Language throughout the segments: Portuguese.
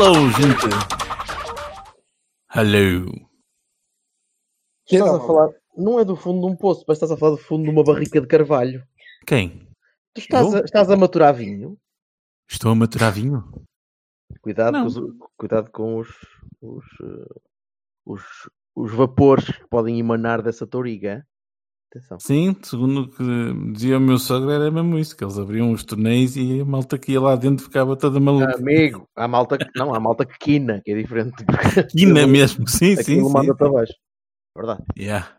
Hello, gente. Hello. Estás a falar, não é do fundo de um poço, mas estás a falar do fundo de uma barrica de carvalho. Quem? Tu estás, a, estás a maturar vinho? Estou a maturar vinho? Cuidado, Não. com os, cuidado com os, os, eh, os, os vapores que podem emanar dessa touriga. Atenção. Sim, segundo o que dizia o meu sogro, era mesmo isso: que eles abriam os torneios e a malta que ia lá dentro ficava toda maluca. Amigo, há malta que não, há malta que quina, que é diferente. Quina mesmo, sim, sim. Aquilo sim. manda-te abaixo. Verdade. Yeah.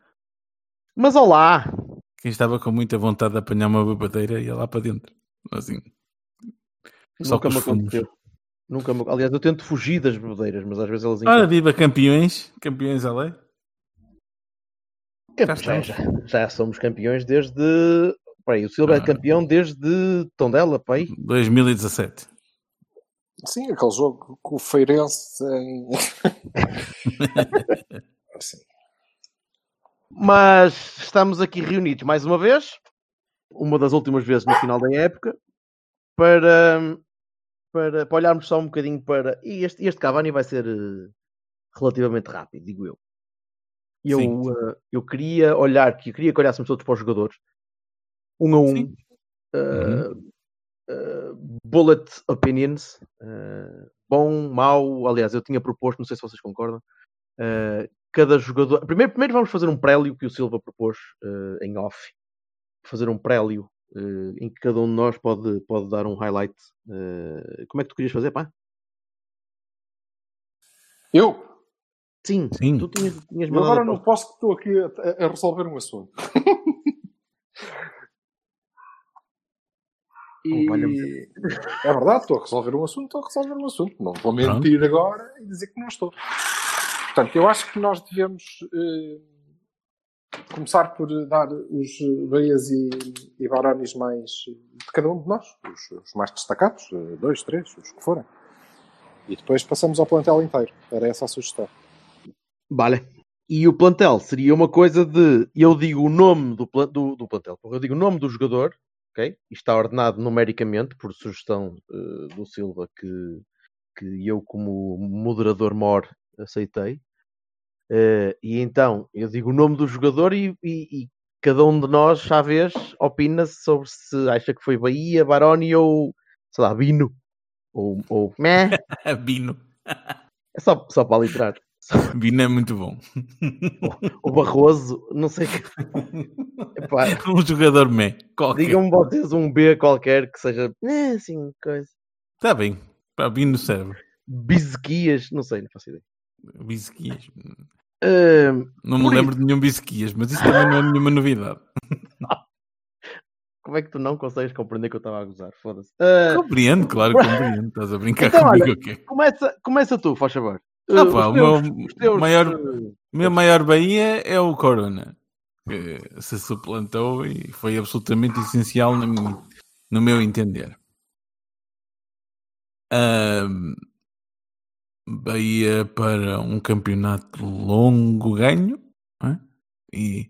Mas olá! Quem estava com muita vontade de apanhar uma babadeira ia lá para dentro. Assim. Só Nunca me aconteceu. Nunca me... Aliás, eu tento fugir das bebedeiras, mas às vezes elas Ora, viva campeões, campeões a lei. Já, já, já somos campeões desde. Peraí, o Silva é Ah. campeão desde Tondela, pai. 2017. Sim, aquele jogo com o Feirense em. Sim. Mas estamos aqui reunidos mais uma vez, uma das últimas vezes no final da época, para, para, para olharmos só um bocadinho para. E este, este Cavani vai ser eh, relativamente rápido, digo eu. Eu, eh, eu queria olhar, que eu queria que olhássemos todos para os jogadores, um a um, eh, bullet opinions, bom, mau. Aliás, eu tinha proposto, não sei se vocês concordam, cada jogador. Primeiro, primeiro vamos fazer um prélio que o Silva propôs em off. Fazer um prélio em que cada um de nós pode, pode dar um highlight. Como é que tu querias fazer, pá? Eu? Sim, Sim. tu tinhas, tinhas Eu mandado agora não posso que estou aqui a, a resolver um assunto. E é verdade, estou a resolver um assunto, estou a resolver um assunto. Não vou mentir agora e dizer que não estou. Portanto, eu acho que nós devemos eh, começar por dar os Bahias e, e mais de cada um de nós, os, os mais destacados, eh, dois, três, os que forem. E depois passamos ao plantel inteiro. Era essa a sugestão. Vale. E o plantel seria uma coisa de eu digo o nome do, do, do plantel, eu digo o nome do jogador, ok? E está ordenado numericamente por sugestão eh, do Silva que, que eu, como moderador mor, aceitei. Eh, e então eu digo o nome do jogador e, e- e cada um de nós, à vez, opina sobre se acha que foi Bahia, Baroni ou sei lá, Bino. Ou, ou. Bino. É só, só para literar. Bino é muito bom. O Barroso, não sei que. Epá, um jogador meh. Qualquer. Digam-me vocês um B qualquer que seja eh, assim, coisa. Está bem. Para Bino serve. Bisquias, não sei, não faço ideia. Bisquias. Ahm, Não me lembro de nenhum bisquias, mas isso também não é nenhuma novidade. como é que tu não consegues compreender que eu estava a gozar? Foda-se. Ah, Compreendo, claro que compreendo. Estás a brincar Então, comigo olha, começa, começa tu, faz favor. Ah, Ah, pá, o meu teus- os teus, maior- eh, meu maior Bahia é o Corona, que se suplantou e foi absolutamente essencial no, meu- no meu entender. Ahm, Bahia para um campeonato longo ganho é? e,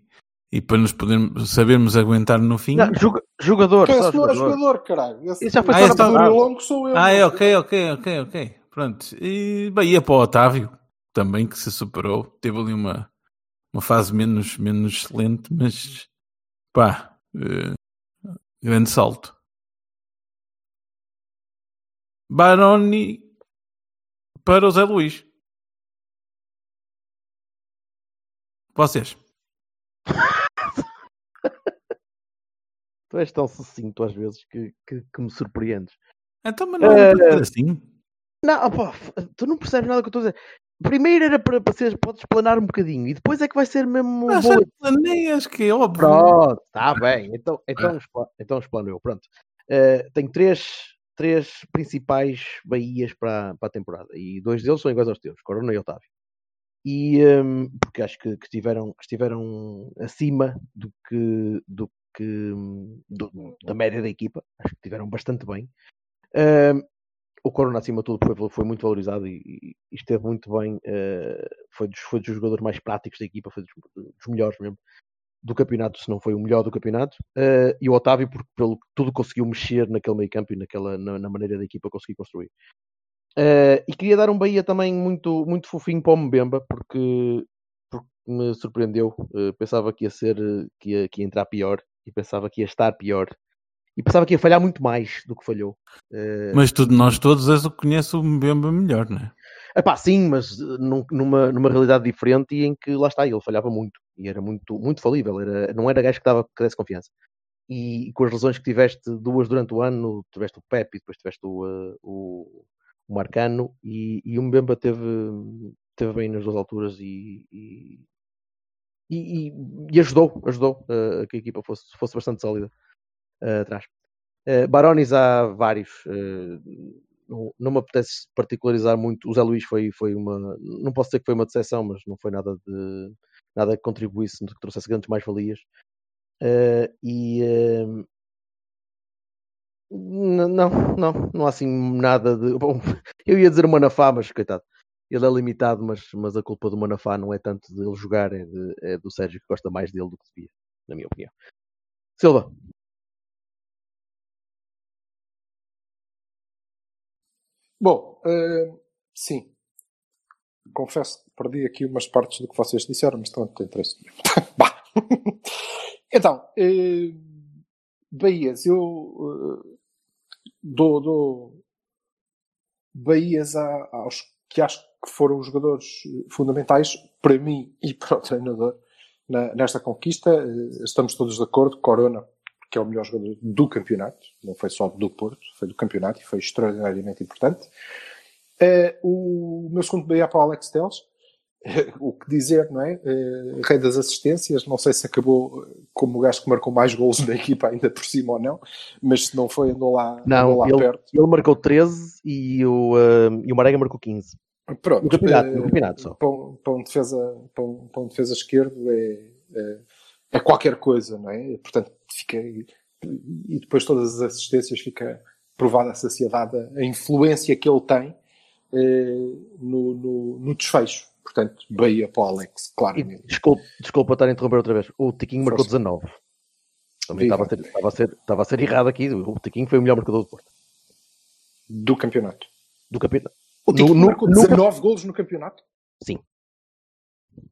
e para nos podermos, sabermos aguentar no fim. não, joga- jogador, Quem só não é jogador. jogador, caralho? Esse Isso já foi Ah, esse tá- longo sou eu. Ah, é ok, ok, ok, ok. Pronto. E Bahia para o Otávio, também que se superou. Teve ali uma, uma fase menos, menos excelente, mas pá, eh, grande salto. Baroni para o Zé Luís. Vocês. Tu és tão sucinto às vezes que, que, que me surpreendes. Então, mas não é Eh, assim. Não, opá, f- tu não percebes nada do que eu estou a dizer. primeiro era para, para ser, podes planar um bocadinho e depois é que vai ser mesmo Ah, boa. planeias, que é óbvio. Pronto, está bem. Então, então, então explano eu. Pronto. Eh, tenho três, três principais Bahias para, para a temporada e dois deles são iguais aos teus, Corona e Otávio. E hum, porque acho que, que estiveram, estiveram acima do que, do que hum, do- da média da equipa, acho que estiveram bastante bem. Hum, o Corona, acima de tudo, foi, foi muito valorizado e, e- esteve muito bem. eh, foi, dos, foi dos jogadores mais práticos da equipa, foi dos, dos melhores mesmo do campeonato, se não foi o melhor do campeonato. eh, e o Otávio, porque pelo tudo conseguiu mexer naquele meio campo e naquela, na, na maneira da equipa conseguir construir. Eh, e queria dar um Bahia também muito, muito fofinho para o Mbemba, porque, porque me surpreendeu. Pensava que ia ser, que ia, que ia entrar pior e pensava que ia estar pior. E pensava que ia falhar muito mais do que falhou. Eh, Mas tu nós todos és o que conhece o Mbemba melhor, não é? Epá, sim, mas eh, num- numa, numa realidade diferente e em que lá está, ele falhava muito e era muito, muito falível, era, não era gajo que dava que desse confiança. E, com as lesões que tiveste, duas durante o ano, tiveste o Pepe e depois tiveste o, eh, o, o Marcano e, e o Mbemba teve, teve bem nas duas alturas e, e, e- e- e ajudou, ajudou a que a equipa fosse, fosse bastante sólida atrás. Eh, Barones há vários. eh, não, me apetece particularizar muito. O Zé Luís foi, foi uma. Não posso dizer que foi uma decepção, mas não foi nada de nada que contribuísse, que trouxesse grandes mais-valias. Eh, e eh, não, não, não há assim nada de. Bom, eu ia dizer o Manafá, mas coitado, ele é limitado, mas, mas a culpa do Manafá não é tanto dele jogar, é, de- é do Sérgio que gosta mais dele do que devia, na minha opinião. Silva, Bom, eh, sim. Confesso que perdi aqui umas partes do que vocês disseram, mas não tem interesse então, eh, Bahias, eu eh, dou, dou Bahias a- aos que acho que foram os jogadores fundamentais para mim e para o treinador na- nesta conquista. Estamos todos de acordo. Corona, que é o melhor jogador do campeonato, não foi só do Porto, foi do campeonato e foi extraordinariamente importante. Eh, o meu segundo BA para o Alex Teles, o que dizer, não é? Eh, rei das assistências, não sei se acabou eh, como o gajo que marcou mais gols da equipa ainda por cima ou não, mas se não foi, andou lá, andou não, lá ele, perto. ele marcou 13 e o, eh, e o Marega marcou 15. Pronto, No campeonato, eh, no campeonato só. Para um, para um defesa, para um, para um defesa esquerdo é, é, é qualquer coisa, não é? Portanto, fica. E depois todas as assistências fica provada a saciedade, a influência que ele tem eh, no, no, no desfecho. Portanto, Bahia para o Alex, E claramente. desculpa, desculpa estar a interromper outra vez. O Tiquinho marcou Força. 19. Também estava a, ser, estava, a ser, estava a ser errado aqui. O Tiquinho foi o melhor marcador do Porto. Do campeonato. Do campeonato. O No- no- 19 golos no campeonato. Sim.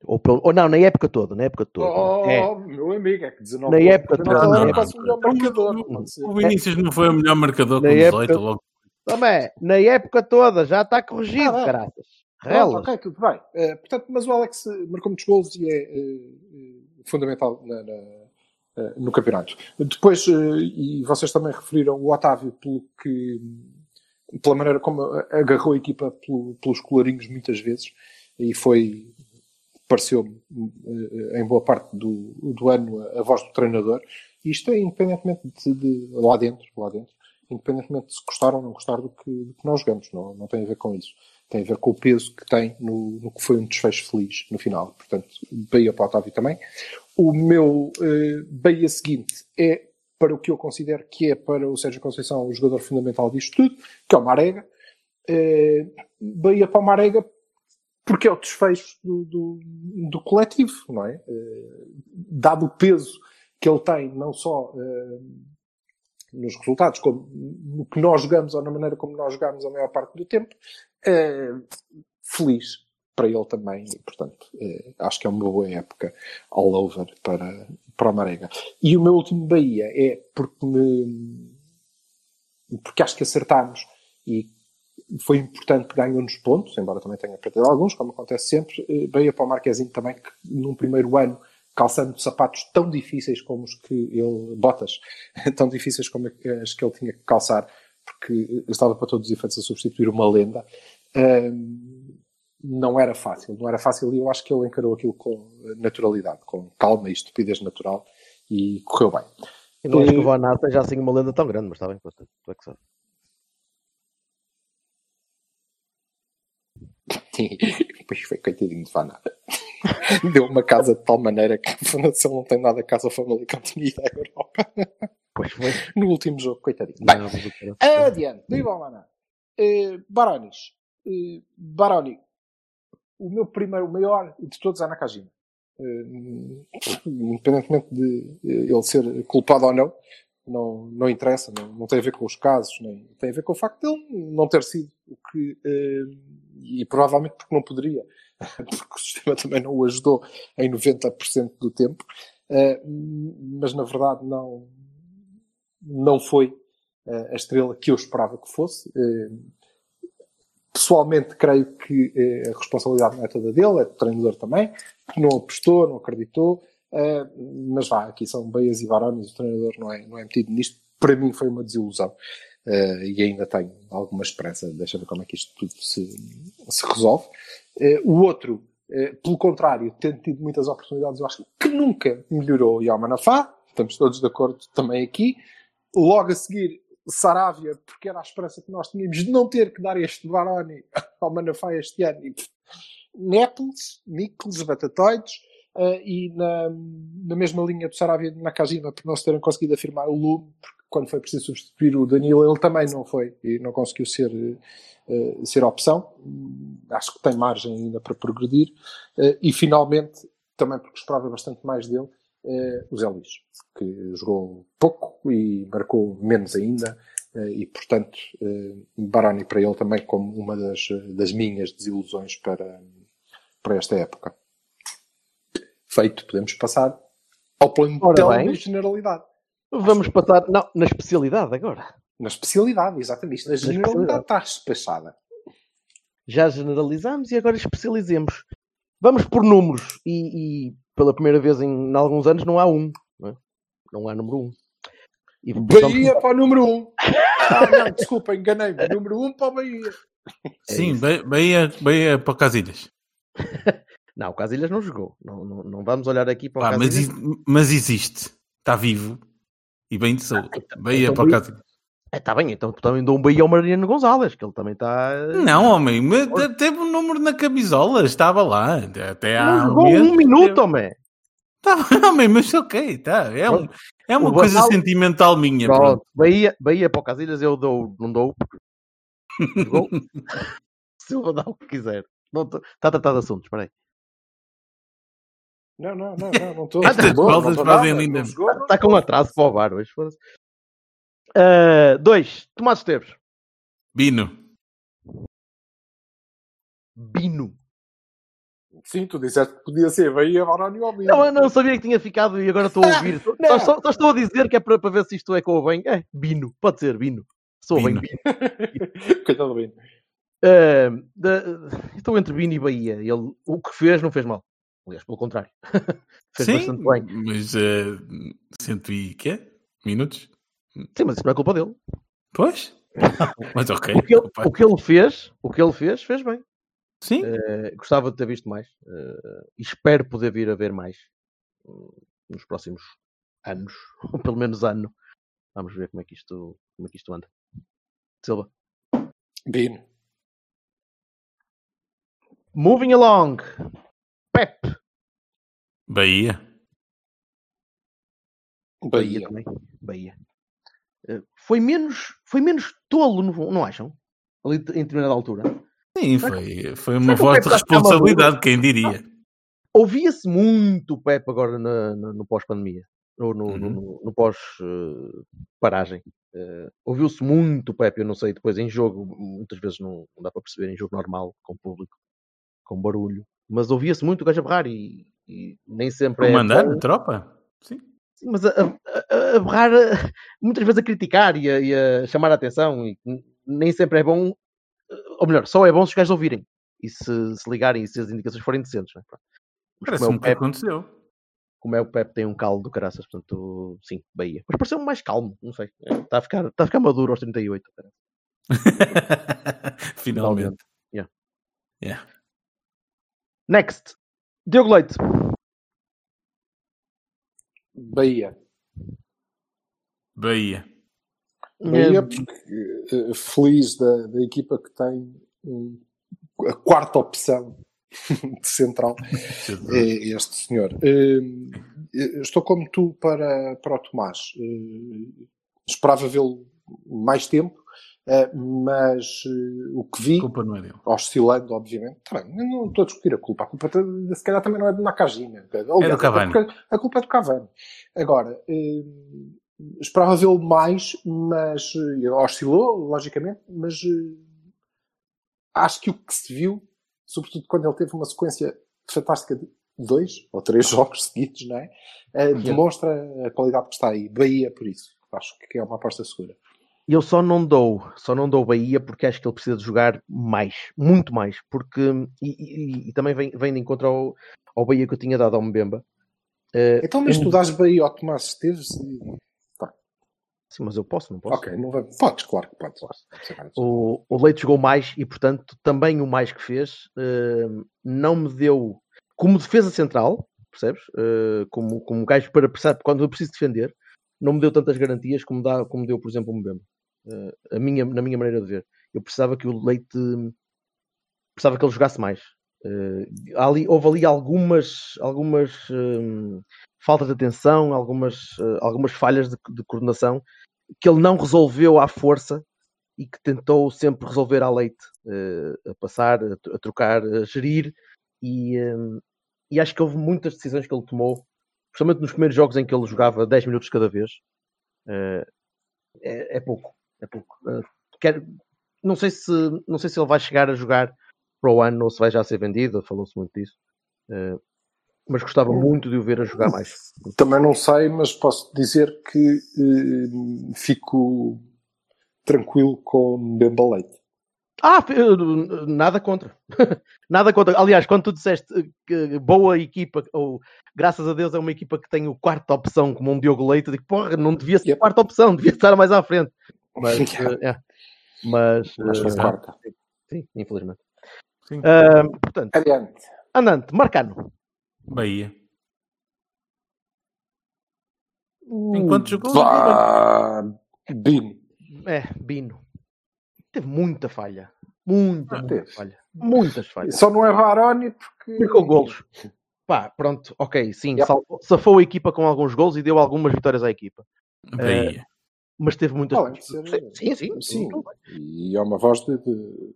Ou, pelo- ou não, na época toda. Na época toda. Oh, É. meu amigo, é que 19 Na época toda, é na quase o melhor marcador. pode ser. O Vinícius não foi o melhor marcador com Na 18 época- logo. Também, na época toda, já está corrigido, Ah, bem. caraças. Relas. ok, tudo bem. Eh, portanto, mas o Alex eh, marcou muitos golos e é eh, fundamental na- na- no campeonato. Depois, e vocês também referiram o Otávio pelo que, pela maneira como agarrou a equipa pelo- pelos colarinhos muitas vezes e foi, pareceu-me, eh, em boa parte do, do ano, a, voz do treinador. E isto é independentemente de, de- lá dentro, lá dentro, independentemente de se gostar ou não gostar do que, do que nós jogamos, não, não tem a ver com isso tem a ver com o peso que tem no, no que foi um desfecho feliz no final. Portanto, Bahia para o Otávio também. O meu eh, Bahia seguinte é para o que eu considero que é para o Sérgio Conceição o jogador fundamental disto tudo, que é o Marega. Eh, Bahia para o Marega porque é o desfecho do, do, do coletivo, não é? Eh, dado o peso que ele tem, não só eh, nos resultados, como no que nós jogamos ou na maneira como nós jogamos a maior parte do tempo, eh, feliz para ele também. E, portanto, acho que é uma boa época all over para, para o Marega. E o meu último Bahia é porque me, porque acho que acertámos e foi importante que ganhou-nos pontos, embora também tenha perdido alguns, como acontece sempre. Eh, Bahia para o Marquezinho também, que num primeiro ano, calçando sapatos tão difíceis como os que ele, botas, tão difíceis como as que ele tinha que calçar, porque estava para todos os efeitos a substituir uma lenda. Ahm, não era fácil. Não era fácil e eu acho que ele encarou aquilo com naturalidade, com calma e estupidez natural e correu bem. Eu não acho que o Eh, Van Aert seja assim uma lenda tão grande, mas está bem, tu é que sabes. Pois foi, coitadinho de Aert. Deu uma casa de tal maneira que se ele não tem nada a casa Famalicão tinha ido à Europa. Pois foi. No último jogo, coitadinho. Bem, Não, Adiante, Maná. Uh, Baronis. Uh, Baroni. O meu primeiro, o maior de todos é Nakajima. Uh, independentemente de ele ser culpado ou não, não, não interessa, não, não tem a ver com os casos, nem tem a ver com o facto de ele não ter sido o que, uh, e provavelmente porque não poderia, porque o sistema também não o ajudou em 90% do tempo, uh, mas na verdade não, não foi eh, a estrela que eu esperava que fosse. Eh, Pessoalmente, creio que eh, a responsabilidade não é toda dele, é do treinador também, que não apostou, não acreditou. Eh, Mas vá, aqui são Beias e Barones, o treinador não é, não é metido nisto. Para mim foi uma desilusão eh, e ainda tenho alguma esperança. Deixa ver como é que isto tudo se, se resolve. Eh, O outro, pelo contrário, tendo tido muitas oportunidades, eu acho que nunca melhorou o Yamanafá. Estamos todos de acordo também aqui. Logo a seguir, Saravia, porque era a esperança que nós tínhamos de não ter que dar este Baroni ao Manafá este ano. E, pff, Népoles, Nichols, Batatoides, eh, e na, na mesma linha do Saravia de Nakajima, por não se terem conseguido afirmar o Lume, porque quando foi preciso substituir o Danilo, ele também não foi e não conseguiu ser, eh, ser opção. Acho que tem margem ainda para progredir. Eh, e finalmente, também porque esperava bastante mais dele, o Zé Luís, que jogou pouco e marcou menos ainda, e portanto, Baroni para ele também como uma das, das minhas desilusões para, para esta época. Feito, podemos passar ao plantel bem. na generalidade. Vamos passar. Não, na especialidade agora. Na especialidade, exatamente. Na generalidade está despachada. Já generalizamos e agora especializemos. Vamos por números. E, e pela primeira vez em, em alguns anos não há um. Não, é? Não há número um. E Bahia para o número 1. Um. Ah, não, desculpa, enganei-me. Número 1 um para o Bahia. Sim, Bahia, Bahia, Bahia para Casilhas. Não, o Casilhas não jogou. Não, não, não vamos olhar aqui para o Pá, mas, mas existe. Está vivo. E bem de saúde. Bahia então para Bahia- Casilhas. Está bem, então também dou um Bahia ao Mariano Gonzalez, que ele também está. Não, homem, mas te- teve um número na camisola, estava lá. Até há Não um um minuto, homem. Tá bem, homem, mas ok, tá. É, um- é uma O coisa sentimental minha. Pronto, Pronto. Bahia, Bahia para o Casilhas eu dou, não dou. Jogou. Silva dá o que quiser. Não tô- Está a tratar de assuntos, espera aí. Não, não, não, não, não estou. Não estou fazem linda. Está com jogou. atraso para o bar hoje. foda-se. Ah, dois, Tomás Esteves. Bino. Bino. Sim, tu disseste que podia ser Bahia, Baroni ou Bahia. Não, eu não sabia que tinha ficado e agora estou a ouvir. Só, só- só estou a dizer que é para, para ver se isto é com o bem. É, Bino. Pode ser, Bino. Sou bem Bino. Bino. Coitado do Bahia. Ah, da- estou entre Bino e Bahia. Ele, o que fez não fez mal. Aliás, pelo contrário. fez Sim, bastante bem. mas uh, cento e quê? Minutos? Sim, mas isso não é culpa dele. Pois? Mas ok. O que ele, o que ele fez, o que ele fez, fez bem. Sim, Eh, gostava de ter visto mais. e espero poder vir a ver mais hum, nos próximos anos, ou pelo menos ano. Vamos ver como é que isto, como é que isto anda. Silva. Bino. Moving along. Pep. Bahia. Bahia. também. Bahia. Eh, foi menos, foi menos tolo, não, não acham? Ali em determinada altura. Sim, foi, foi uma voz Pepe de responsabilidade, quem diria. Ouvia-se muito o Pep agora na- na- no pós-pandemia. Ou no, no- Uhum. no- no pós-paragem. Ouviu-se muito o Pep, eu não sei, depois em jogo, muitas vezes não, não dá para perceber em jogo normal, com público, com barulho. Mas ouvia-se muito o gajo a berrar e, e nem sempre é. Comandar bom. a tropa? Sim. Sim, mas a, a, a- berrar eh, muitas vezes a criticar e a, e a chamar a atenção e nem sempre é bom, eh, ou melhor, só é bom se os gajos ouvirem e se, se ligarem e se as indicações forem decentes. Não é? Pronto. Mas como é, Parece-me o que aconteceu. como é o Pep tem um caldo do caraças, portanto, sim, Bahia. Mas pareceu-me mais calmo, não sei. Eh, Está a ficar, está a ficar maduro aos 38. cara. Finalmente. Yeah. Yeah. Next. Diogo Leite. Bahia. Bahia. Bahia, porque eh, feliz da, da equipa que tem um- a quarta opção de central é este senhor. Eh, eh, Estou como tu para, para o Tomás. Eh, Esperava vê-lo mais tempo, mas eh, o que vi, A culpa não é dele. oscilando, obviamente, tá bem, não estou a discutir a culpa. A culpa se calhar também não é de Nakajima. Aliás, É do Cavani. A culpa, a culpa é do Cavani. Agora, eh, esperava vê-lo mais, mas eh, oscilou, logicamente, mas eh, acho que o que se viu, sobretudo quando ele teve uma sequência fantástica de dois ou três jogos seguidos, não é? Eh, demonstra a qualidade que está aí. Bahia, por isso. Acho que é uma aposta segura. Eu só não dou, só não dou Bahia porque acho que ele precisa de jogar mais, muito mais, porque e, e- e também vem, vem de encontro ao, ao Bahia que eu tinha dado ao Mbemba. Eh, Então, mas eu- tu dás Bahia ao Tomás Esteves? e- Sim, mas eu posso, não posso. Ok, não vai... podes, claro que podes. O, o Leite jogou mais e, portanto, também o mais que fez eh, não me deu como defesa central, percebes? Eh, como, como gajo para precisar, quando eu preciso defender, não me deu tantas garantias como, dá, como deu, por exemplo, o Mbemba. A minha, na minha maneira de ver. Eu precisava que o Leite precisava que ele jogasse mais. Eh, ali, houve ali algumas, algumas hum, faltas de atenção, algumas, eh, algumas falhas de, de coordenação que ele não resolveu à força e que tentou sempre resolver à leite, eh, a passar, a, tro- a trocar, a gerir. E, hum, e acho que houve muitas decisões que ele tomou, principalmente nos primeiros jogos em que ele jogava 10 minutos cada vez. É, é pouco, é pouco. Eh, quero- não, sei se, não sei se ele vai chegar a jogar para o ano ou se vai já ser vendido, falou-se muito disso. Eh, mas gostava muito de o ver a jogar mais. Também não sei, mas posso dizer que eh, fico tranquilo com Mbemba Leite. Ah, nada contra. nada contra. Aliás, quando tu disseste que boa equipa, ou graças a Deus é uma equipa que tem o quarta opção como um Diogo Leite, eu digo, porra, não devia ser a quarta opção, devia estar mais à frente. Mas, eh, é. mas, Mas eh, quarta. sim, infelizmente. Sim. Ah, portanto, Adiante. andante, Marcano. Bahia. Uh, Enquanto jogou. Vá, Bino. É, Bino. Teve muita falha. Muita, Ah, muita teve. falha. Muitas falhas. Só não é Varoni porque. Marcou golos. Pá, pronto, ok, sim, Yep. safou a equipa com alguns golos e deu algumas vitórias à equipa. Bahia. Mas teve muitas. Ser- Sim, sim, Sim. E é uma voz de, de,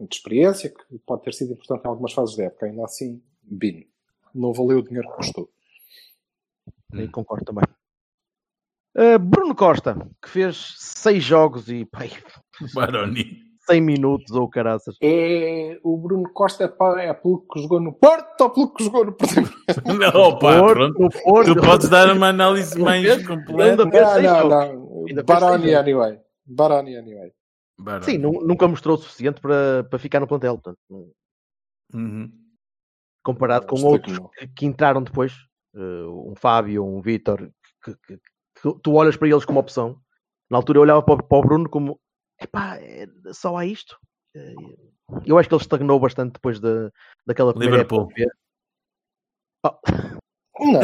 de experiência que pode ter sido importante em algumas fases da época. Ainda assim, Bino. Não valeu o dinheiro que custou. Aí concordo também. Uh, Bruno Costa, que fez seis jogos e pai, Baroni. 100 minutos ou caraças. É, o Bruno Costa é, é pelo que jogou no Porto ou pelo que jogou no Porto? Não, opa, Porto, pronto. Porto. Tu podes dar uma análise mais completa. Não, não, não. Fez Baroni anyway. Baroni anyway. Baroni. Sim, nu- nunca mostrou o suficiente para, para ficar no plantel. Portanto, não- Uhum. comparado com outros que, que entraram depois, uh, um Fábio, um Vítor, que, que- que tu olhas para eles como opção. Na altura eu olhava para, o- para o Bruno como epá, é, só há isto. Eh, Eu acho que ele estagnou bastante depois da, daquela primeira Liverpool. época. de. Oh, Não,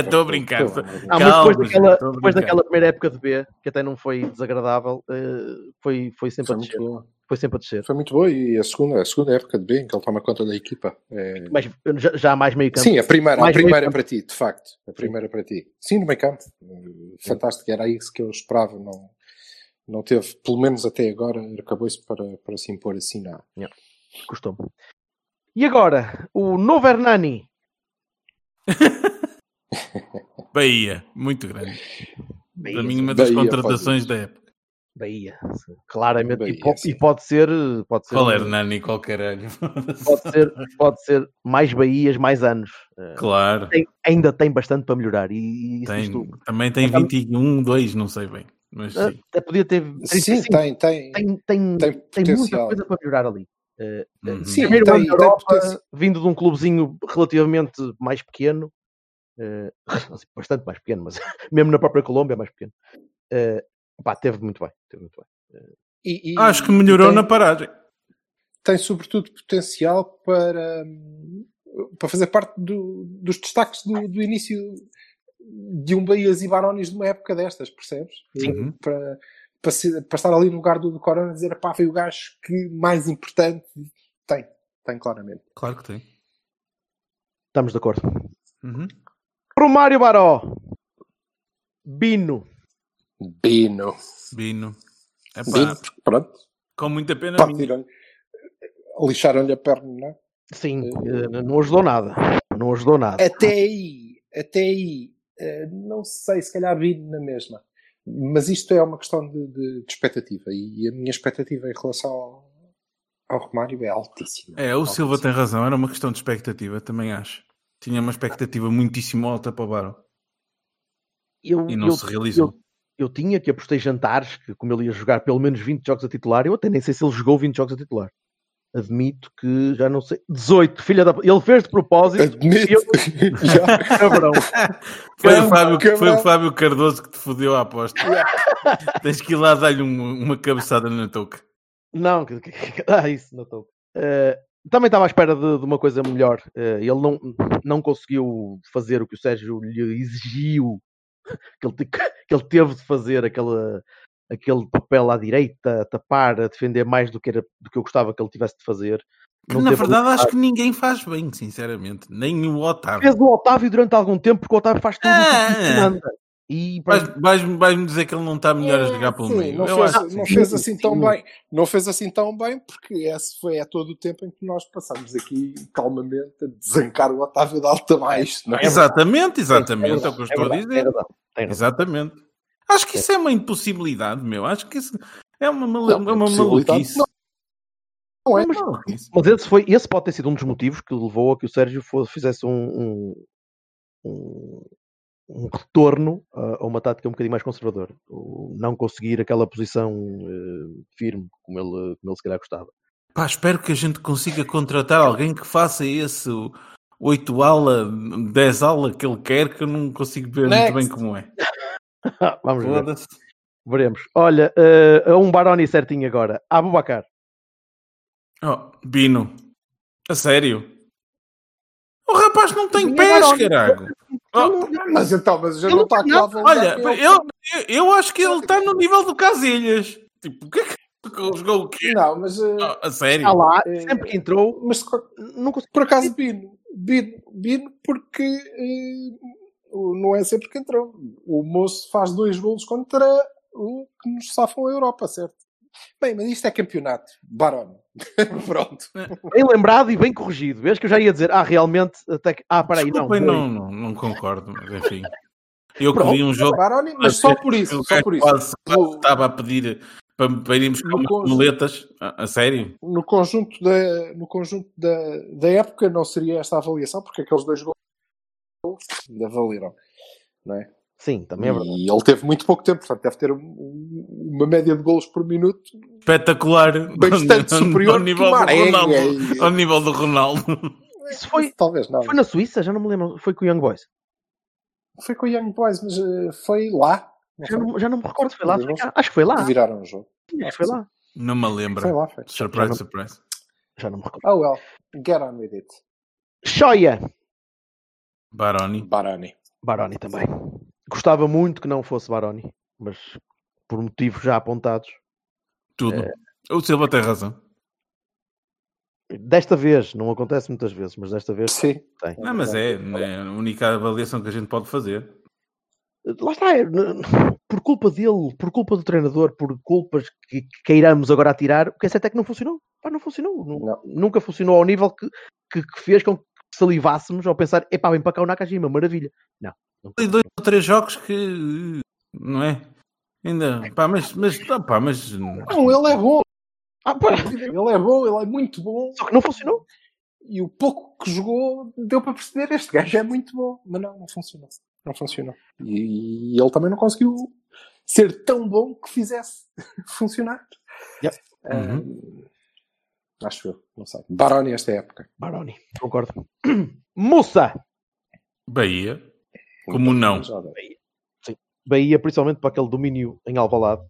Estou a brincar. Ah, mas Calma, depois, daquela, depois daquela primeira época de B, que até não foi desagradável, eh, foi, foi sempre Foi a muito descer. boa. Foi sempre a descer. Foi muito boa e a segunda, a segunda época de bem que ele toma conta da equipa. É... Mas já, já há mais meio campo. Sim, a primeira, a Mais primeira campo. para ti, de facto. A primeira para ti. Sim, no meio campo. Eh, Fantástico, era isso que eu esperava. Não, não teve, pelo menos até agora, acabou-se para, para se impor assim. Não. Custou-me. E agora, o novo Hernani. Bahia, muito grande. Para mim, uma Bahia, das pode contratações da época. Bahia, sim, claramente. Bahia, e, po- sim. e pode ser. Pode ser, Qual é Hernani? Qual caralho? pode ser, pode ser mais Bahias, mais anos. Eh, Claro. tem- ainda tem bastante para melhorar. E, e Tem, isto, também tem 21, 2, não sei bem. Mas eh, sim. até podia ter. Sim, 35. tem, tem, tem, tem, tem tem muita coisa para melhorar ali. Eh, Uhum. Sim, primeiro tem- ano tem Europa, potencial. vindo de um clubezinho relativamente mais pequeno, assim, bastante mais pequeno, mas mesmo na própria Colômbia é mais pequeno. Eh, pá, teve muito bem. Teve muito bem. E- e- Acho que melhorou tem- na paragem. tem sobretudo potencial para, para fazer parte do- dos destaques do, do início de um Bahias e Barones de uma época destas, percebes? Sim. Para, para, ser- para estar ali no lugar do, do Corona e dizer, pá, foi o gajo que mais importante tem, tem claramente. Claro que tem. Estamos de acordo. Uhum. Romário Baró. Bino. Bino. Bino. Epá, Bino, porque pronto, com muita pena. pá, lixaram-lhe a perna, não é? Sim, eh, não ajudou nada. Não ajudou nada. Até aí, até aí, eh, não sei, se calhar Bino na mesma. Mas isto é uma questão de, de- de expectativa. E a minha expectativa em relação ao, ao Romário é altíssima. É, o Silva Altíssima. tem razão. Era uma questão de expectativa, também acho. Tinha uma expectativa muitíssimo alta para o Barão. Eu, E não eu- se realizou. Eu, eu tinha que apostei jantares, que como ele ia jogar pelo menos 20 jogos a titular, eu até nem sei se ele jogou 20 jogos a titular. Admito que já não sei. 18, filha da. Ele fez de propósito. Admito. Eu- Já. Cabrão. Foi, o Cabrão, Fábio, foi o cabrão. Fábio Cardoso que te fodeu a aposta. Tens que ir lá dar-lhe um- uma cabeçada na touca. Não, que, ah, isso, não estou. Eh, também estava à espera de, de uma coisa melhor. Eh, ele não, não conseguiu fazer o que o Sérgio lhe exigiu que ele, que ele teve de fazer, aquele, aquele papel à direita, a tapar, a defender mais do que, era, do que eu gostava que ele tivesse de fazer. Que, na verdade, acho que ninguém faz bem, sinceramente. Nem o Otávio. Fez o Otávio durante algum tempo, porque o Otávio faz tudo Ah. E Vais- Vais-me vais-me dizer que ele não está melhor a jogar pelo Sim, meio. não, fez, acho não sim. fez assim tão Sim. bem. Não fez assim tão bem porque esse foi é todo o tempo em que nós passamos aqui calmamente a desancar o Otávio de alta a não é? Exatamente, exatamente. É o que eu estou a verdade, dizer. Exatamente. Acho que isso é uma impossibilidade, meu. Acho que isso é uma, mal- Não, é uma maluquice. não. Não é? Mas Mas esse, foi, esse pode ter sido um dos motivos que levou a que o Sérgio fosse, fizesse um, um, um, um retorno a, uma tática um bocadinho mais conservadora. O não conseguir aquela posição eh, firme como ele, como ele se calhar gostava. Pá, espero que a gente consiga contratar alguém que faça esse 8 ala, 10 ala que ele quer, que eu não consigo ver Next. muito bem como é. Vamos ver. Veremos. Olha, eh, um Baroni certinho agora. Abubacar. Oh, Bino. A sério? O rapaz não tem pés, vai ao- caralho. Oh, Mas então, mas já não está não aqui olha, eu, eu, eu acho que ele está no nível do Casilhas. Tipo, o que é que ele jogou o quê? Não, mas, Oh, a sério? Está lá, Eh, sempre que entrou, mas não conseguiu. por acaso Bino. Bino, Bino porque o- não é sempre que entrou. O moço faz dois golos contra o que nos safam a Europa, certo? Bem, mas isto é campeonato. Barone. Pronto. Bem lembrado e bem corrigido. Vês que eu já ia dizer, ah, realmente, até que. Ah, peraí, não. Não, não, não concordo, mas enfim. Eu que vi um jogo Barone, mas só por isso. Só por isso. quase, quase estava a pedir para, para irmos com conjunto- muletas. A, a sério? no conjunto da, no conjunto da, da época não seria esta avaliação, porque aqueles dois gols ainda valeram, não é? Sim, também é verdade. E ele teve muito pouco tempo, portanto deve ter um- um- uma média de golos por minuto Espetacular. bastante Ao- superior ao nível que o do Marega Ronaldo. e- Ao nível do Ronaldo. Isso foi, Talvez não. foi na Suíça? Já não me lembro. Foi com o Young Boys. Foi com o Young Boys, mas eh, foi lá. Não Já não, já não me recordo. Foi lá. Foi. Acho que foi lá. Viraram o jogo. Que foi lá. Não me lembro. Foi lá, foi. Surprise, não- surprise. Já não me recordo. Oh well, get on with it. Shoya. Baroni. Barani. Baroni também. Gostava muito que não fosse Baroni, mas por motivos já apontados. Tudo. É. O Silva tem razão. Desta vez, não acontece muitas vezes, mas desta vez Sim. tem. Não, mas é, é a única avaliação que a gente pode fazer. Lá está, é, por culpa dele, por culpa do treinador, por culpas que, que queiramos agora atirar, o que é certo é que não funcionou. Pá, não funcionou. Não. Nunca funcionou ao nível que, que, que fez com que salivássemos ao pensar, epá, vem para cá o Nakajima, maravilha. Não. Tem dois ou três jogos que. Não é? Ainda. Pá, mas. mas, pá, mas Não, ele é bom. Ah, pá, Ele é bom, ele é muito bom. só que não funcionou. E o pouco que jogou deu para perceber este gajo é muito bom. Mas não, não funcionou. Não funcionou. E, e ele também não conseguiu ser tão bom que fizesse funcionar. Yep. Ah, acho eu, não sei. Baroni esta época. Baroni, concordo. Mussa. Bahia. Como não? Bahia, principalmente para aquele domínio em Alvalade.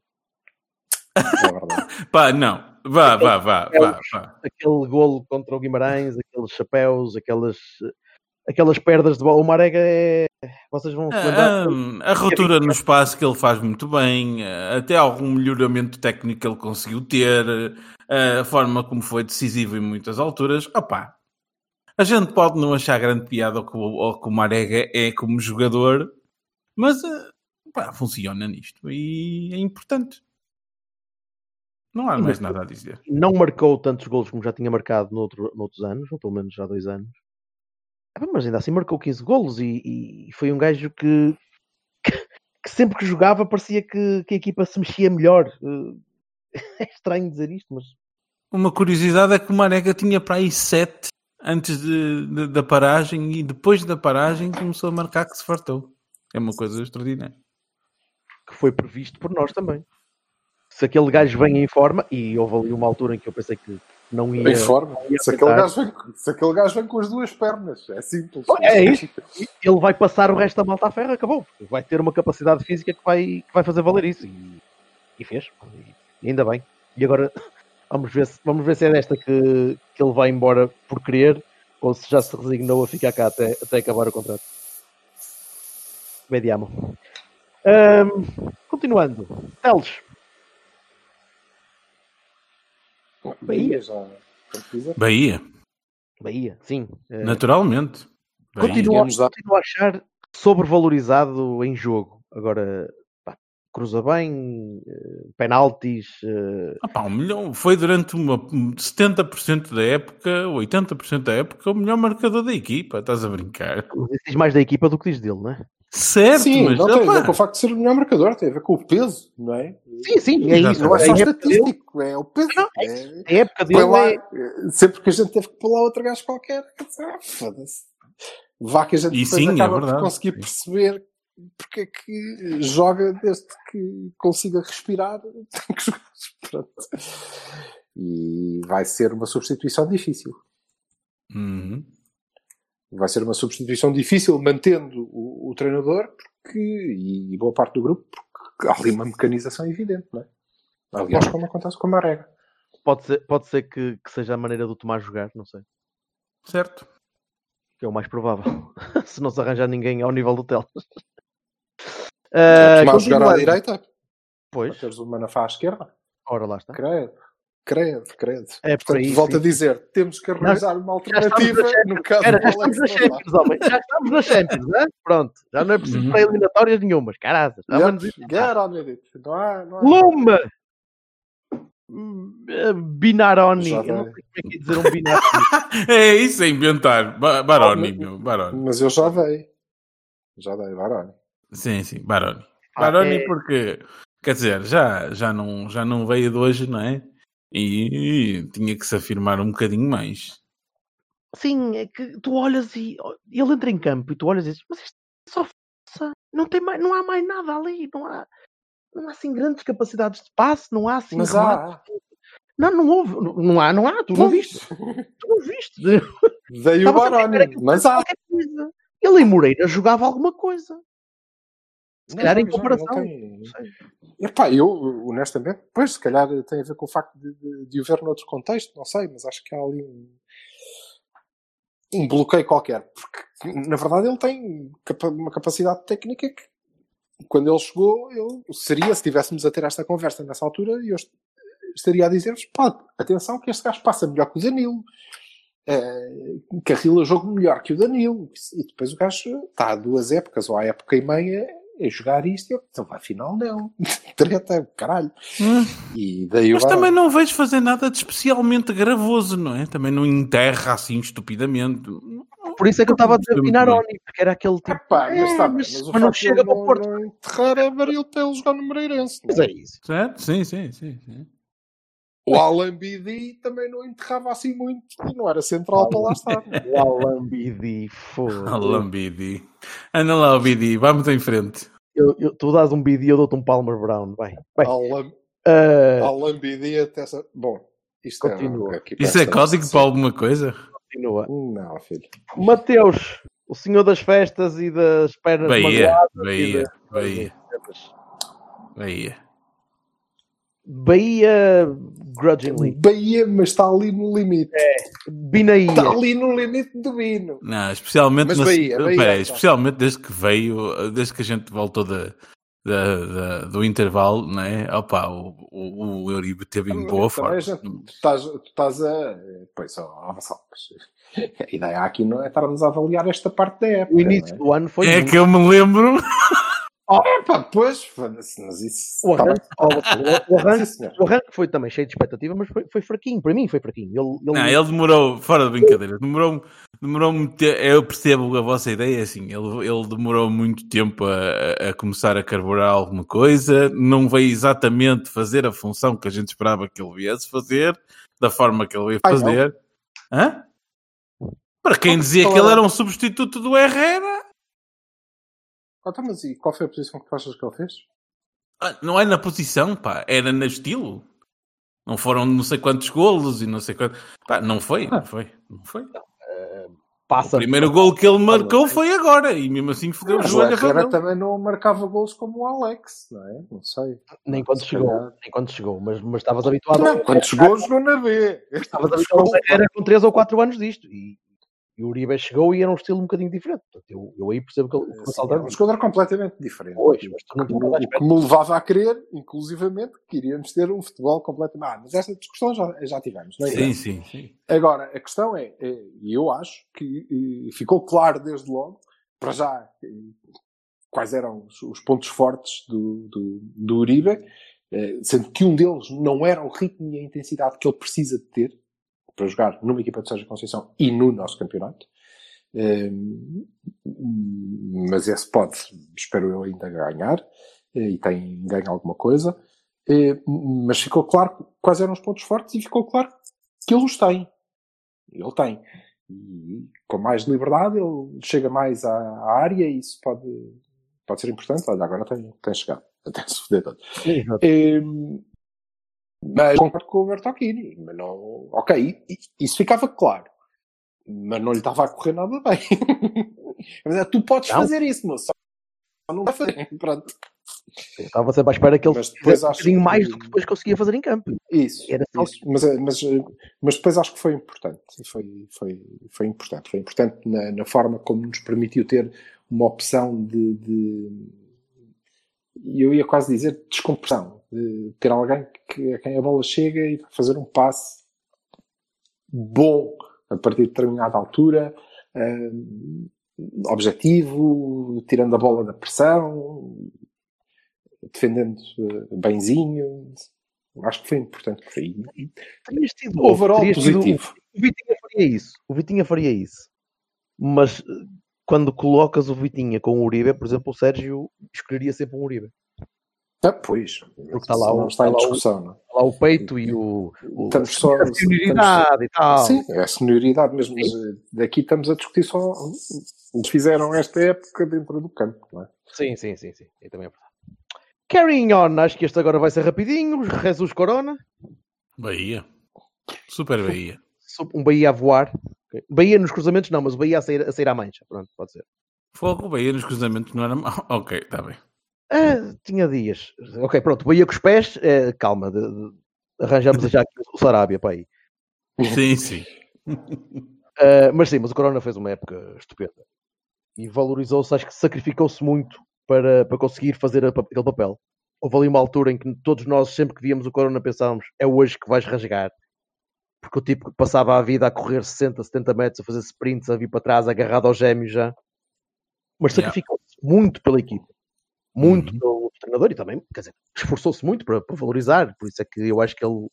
É. Pá, não. Vá, vá, vá, vá, vá. aquele golo contra o Guimarães, aqueles chapéus, aquelas, aquelas perdas de bola. O Marega é. Vocês vão. Ah, a rotura no espaço que ele faz muito bem, ah, até algum melhoramento técnico que ele conseguiu ter, ah, a forma como foi decisivo em muitas alturas. Opá, a gente pode não achar grande piada ao que, o- ao que o Marega é como jogador, mas ah, pá, funciona nisto e é importante. Não há mais mas- nada a dizer. não marcou tantos golos como já tinha marcado noutro, noutros anos, ou pelo menos já há dois anos. Ah, Mas ainda assim marcou 15 golos e, e foi um gajo que, que, que sempre que jogava parecia que, que a equipa se mexia melhor. Eh, É estranho dizer isto, mas Uma curiosidade é que o Marega tinha para aí sete antes de, de- da paragem e depois da paragem começou a marcar que se fartou. É uma coisa extraordinária. que foi previsto por nós também. Se aquele gajo vem em forma, e houve ali uma altura em que eu pensei que não ia. Em forma. ia Se aquele, gajo vem, se aquele gajo vem com as duas pernas, é simples. É isto. ele vai passar o resto da malta à ferro, acabou. Vai ter uma capacidade física que vai, que vai fazer valer isso. E, e fez. E ainda bem. E agora vamos ver se, vamos ver se é desta que, que ele vai embora por querer ou se já se resignou a ficar cá até, até acabar o contrato. Vediamo. Ahm, continuando. Teles. Bahia já. Bahia, Bahia, sim. Eh, naturalmente. Bahia. Continuo, continuo a achar sobrevalorizado em jogo. Agora, cruza bem, eh, penaltis. eh, Ah pá, um milhão, foi durante uma 70% da época, 80% da época, o melhor marcador da equipa. Estás a brincar? diz mais da equipa do que diz dele, não é? Certo, Sim, mas não tem a ver com o facto de ser o melhor marcador, tem a ver com o peso, não é? Sim, sim, é isso. Não é só época dele, estatístico, é o peso. Não, É- a época dele lá, é. eh, sempre que a gente teve que lá outro gajo qualquer, ah, foda-se. Vá que a gente E depois sim, é acaba por verdade. conseguir perceber porque é que joga desde que consiga respirar, tem que jogar. Pronto. E vai ser uma substituição difícil. Uhum. Vai ser uma substituição difícil mantendo o, o treinador porque, e, boa parte do grupo, porque há ali uma mecanização evidente, não é? Aliás, como acontece com a Marega. Pode ser, pode ser que, que seja a maneira do Tomás jogar, não sei. Certo. Que é o mais provável. se não se arranjar ninguém ao nível do Teles. Uh, Tomás jogar à direita, Pois, teres o Manafá à esquerda. ora lá está. Credo, credo, credo. É por Portanto, aí. volto sim. a dizer, temos que arranjar uma já estamos alternativa na no caso Era, já estamos na. Champions, homem. Já estamos na Champions, né? Pronto. Já não é preciso Uhum. para eliminatórias nenhumas. Caraças. It. Não há, não há. Lume! Binaroni. Eu não sei como é que é dizer um Binaroni. É isso, é inventar. Ba- Baroni, mas- meu. Baroni. Mas eu já dei. Já dei, Varane. Sim, sim, Baroni. Ah, Baroni é- porque, quer dizer, já, já, não, já não veio de hoje, não é? E, tinha que se afirmar um bocadinho mais. Sim, é que tu olhas e ele entra em campo e tu olhas e dizes, mas isto é só força. Não, tem mais, não há mais nada ali. Não há, não há assim grandes capacidades de passe, não há assim. Mas há. Não, não houve. Não, não há, não há. Tu não viste. Tu não viste. Dei o Baroni. Mas há. qualquer coisa. Ele em Moreira jogava alguma coisa. Se Não, calhar em não comparação. Não. Epá, eu, honestamente, pois, se calhar tem a ver com o facto de, de, de o ver noutro contexto, não sei, mas acho que há ali um, um bloqueio qualquer. Porque, na verdade, ele tem capa- uma capacidade técnica que, quando ele chegou, eu seria, se estivéssemos a ter esta conversa nessa altura, eu est- estaria a dizer-vos, pá, atenção que este gajo passa melhor que o Danilo. Eh, carrila jogo melhor que o Danilo. E depois o gajo está há duas épocas, ou há época e meia, a jogar isto. e Eu, então, afinal, não. Treta, caralho. E daí Mas também não vejo fazer nada de especialmente gravoso, não é? Também não enterra assim estupidamente. Por isso é que eu estava a dizer. Binaroni, porque era aquele tipo. Epá, mas, "É, tá mas, mas mas não chega para o Porto. Enterrar é para ele jogar no Moreirense. não Mas é? é isso. Certo? Sim, sim, sim. sim. O Alan Bidi também não enterrava assim muito. E não era central para lá estar. O Alambidi, foda Alambidi. Anda lá, o Bidi, vamos em frente. eu, eu, Tu dás um bidi, eu dou-te um Palmer Brown. Vai. vai. Alan, Ah, Alan Bidi até essa... Bom, isto Continua. é... aqui Isso é código para alguma coisa? continua. Não, filho. Mateus, o senhor das festas e das pernas Bahia, magoadas. Bahia, das- Bahia, Bahia. Bahia grudgingly. Bahia, mas está ali no limite. Binaia. Está ali no limite do Bino. Não, especialmente, Mas na- Bahia, Bahia, especialmente desde que veio, desde que a gente voltou da, da- da- do intervalo, né? Opa, o, o, o Euribe teve em boa forma. gente- tu, estás, tu estás a. Pois, ó, mas a ideia aqui não é estarmos a avaliar esta parte da época. O início não do ano foi. É muito- que eu me lembro. é? Epá, pois, foda-se, mas isso. O tá arranque, o, arranque, o foi também cheio de expectativa, mas foi, foi fraquinho. Para mim foi fraquinho. Ele, ele- Não, ele demorou, fora de brincadeira, demorou, demorou muito tempo. Eu percebo a vossa ideia, é assim, ele, ele demorou muito tempo a, a- começar a carburar alguma coisa, não veio exatamente fazer a função que a gente esperava que ele viesse fazer, da forma que ele veio Ai, não. fazer. Hã? Para quem dizia que ele era? era um substituto do Herrera, Ah, tá, mas e qual foi a posição que tu achas que ele fez? ah, não é na posição, pá, era no estilo. Não foram não sei quantos golos e não sei quantos. Pá, não foi, não foi, não foi. passa. O primeiro gol que ele marcou foi agora e mesmo assim fodeu o o joelho a Herrera também não marcava gols como o Alex, não é? Não sei. Nem quando Se chegou. calhar. Nem quando chegou. Mas, mas estavas habituado Não, quando chegou, jogou na B. Estavas habituado Herrera com 3 ou 4 anos disto. E, e o Uribe chegou e era um estilo um bocadinho diferente. Portanto, eu, eu aí percebo que ele que o Gonçalo é um jogador completamente diferente. Pois, mas tu não O que o que me levava a crer, inclusivamente, que iríamos ter um futebol completamente. Ah, mas esta discussão já, já tivemos, não é? Sim, sim, sim. Agora, a questão é, é, e eu acho que ficou claro desde logo, para já, eh, quais eram os, os pontos fortes do, do, do Uribe, eh, sendo que um deles não era o ritmo e a intensidade que ele precisa de ter para jogar numa equipa de Sérgio Conceição e no nosso campeonato. Eh, mas esse pode, espero eu, ainda ganhar, eh, e tem ganho alguma coisa. Eh, mas ficou claro quais eram os pontos fortes e ficou claro que ele os tem. Ele tem. E com mais liberdade ele chega mais à, à área e isso pode, pode ser importante. Olha, agora tem, tem chegado. Até se foder todo. Mas concordo com o Bertocchini. Mas não, ok, isso ficava claro. Mas não lhe estava a correr nada bem. mas é, tu podes Não. fazer isso, moço. Só não vai fazer. Pronto. Eu estava sempre à espera que ele Mas depois um bocadinho mais que- do que depois conseguia fazer em campo. Isso, Era só isso. Mas, é- mas, eh, mas depois acho que foi importante. Foi, foi, foi importante. Foi importante na, na forma como nos permitiu ter uma opção de, de- e eu ia quase dizer descompressão. De ter alguém que, a quem a bola chega e fazer um passe bom a partir de determinada altura, eh, objetivo, tirando a bola da pressão, defendendo eh, benzinho. Acho que foi importante por aí. Terias tido, Overall terias tido- positivo. o Vitinha faria isso. O Vitinha faria isso. Mas eh, quando colocas o Vitinha com o Uribe, por exemplo, o Sérgio escolheria sempre um Uribe. Ah, pois. Porque está lá o- não está em está lá o- discussão, não é? Lá o peito e o, o Estamos só- a senioridade e tal. Sim, é a senioridade mesmo, mas eh, daqui estamos a discutir só eles fizeram esta época dentro do campo, não é? Sim, sim, sim, sim. E também é verdade. Carrying on, acho que este agora vai ser rapidinho. Jesus Corona. Bahia. Super Bahia. Um Bahia a voar. Ok. Bahia nos cruzamentos não, mas o Bahia a sair, a sair à mancha. Pronto, pode ser. Fogo, Bahia nos cruzamentos não era mau. Ok, está bem. Ah, tinha dias. Ok, pronto. Bahia com os pés. eh, calma. de- de- arranjamos já aqui o Sarabia para aí. Sim, sim. Ah, mas sim, mas o Corona fez uma época estupenda. E valorizou-se, acho que sacrificou-se muito para, para conseguir fazer a aquele papel. Houve ali uma altura em que todos nós, sempre que víamos o Corona, pensávamos: é hoje que vais rasgar. Porque o tipo que passava a vida a correr 60, 70 metros, a fazer sprints, a vir para trás, agarrado aos gêmeos já. Mas Yeah. sacrificou-se muito pela equipa. Muito Uhum. pelo treinador e também, quer dizer, esforçou-se muito para, para valorizar. Por isso é que eu acho que ele,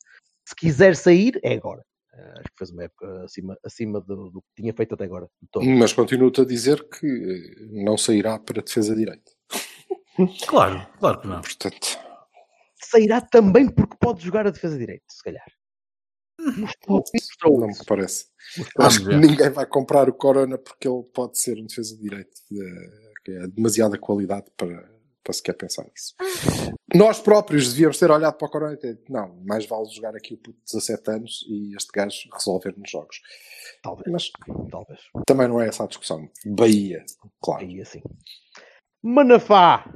se quiser sair, é agora. Ah, acho que fez uma época acima, acima do, do que tinha feito até agora. Mas continuo-te a dizer que eh, não sairá para defesa direita. Claro, claro que não. Portanto, Sairá também porque pode jogar a defesa direita, se calhar. Não me parece. Acho que ver. ninguém vai comprar o Corona porque ele pode ser um defesa direito. eh, que é demasiada qualidade para, para sequer pensar nisso. Nós próprios devíamos ter olhado para o Corona e ter dito, não, mais vale jogar aqui o puto de 17 anos e este gajo resolver nos jogos. Talvez, Mas talvez. também não é essa a discussão. Bahia, claro. Aí assim. Manafá.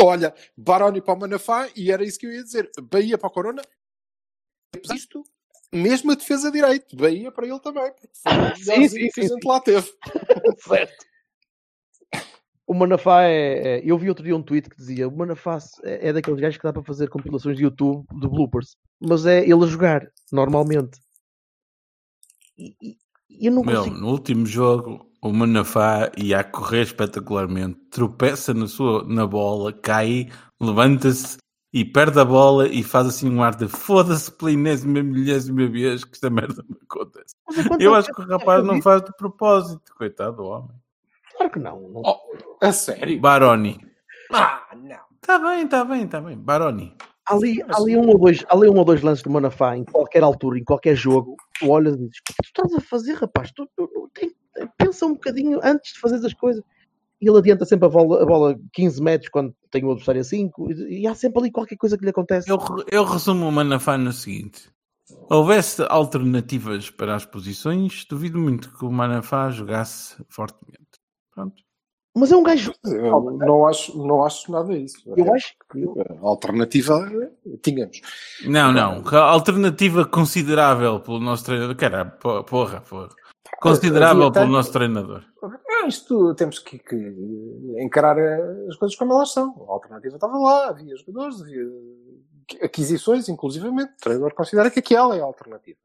Olha, Baroni para o Manafá, e era isso que eu ia dizer. Bahia para o Corona, isto, mesmo a defesa direito. Bahia para ele também, porque foi Sim, sim, que a sim, gente lá teve. certo. O Manafá é, é- Eu vi outro dia um tweet que dizia: o Manafá é, é daqueles gajos que dá para fazer compilações de YouTube de bloopers, mas é ele a jogar, normalmente. E, e- e eu não Meu, consigo. no último jogo, o Manafá ia a correr espetacularmente, tropeça na, sua, na bola, cai, levanta-se e perde a bola e faz assim um ar de foda-se pela enésima milésima vez que esta merda me acontece. Eu acho que o rapaz não faz de propósito, coitado do homem. Claro que não. não- Oh, a sério? Baroni. Ah, não. Está bem, está bem, está bem. Baroni. Ali, há ali um ou dois, ali um ou dois lances do Manafá em qualquer altura, em qualquer jogo. Tu olhas e dizes: O que tu estás a fazer, rapaz? Tu, tu- tu- tem- pensa um bocadinho antes de fazer as coisas. E ele adianta sempre a bola, a bola 15 metros quando tem o adversário a 5 e, e há sempre ali qualquer coisa que lhe acontece. Eu, eu resumo o Manafá no seguinte: houvesse alternativas para as posições, duvido muito que o Manafá jogasse fortemente. Pronto. Mas é um gajo. Eu não acho, não acho nada disso. Eu acho que a alternativa tínhamos. Não, não. A alternativa considerável pelo nosso treinador. Cara, po- porra, porra. Considerável pelo nosso treinador. Ah, isto temos que, que encarar as coisas como elas são. A alternativa estava lá, havia jogadores, havia aquisições, inclusivamente. O treinador considera que aquela é a alternativa.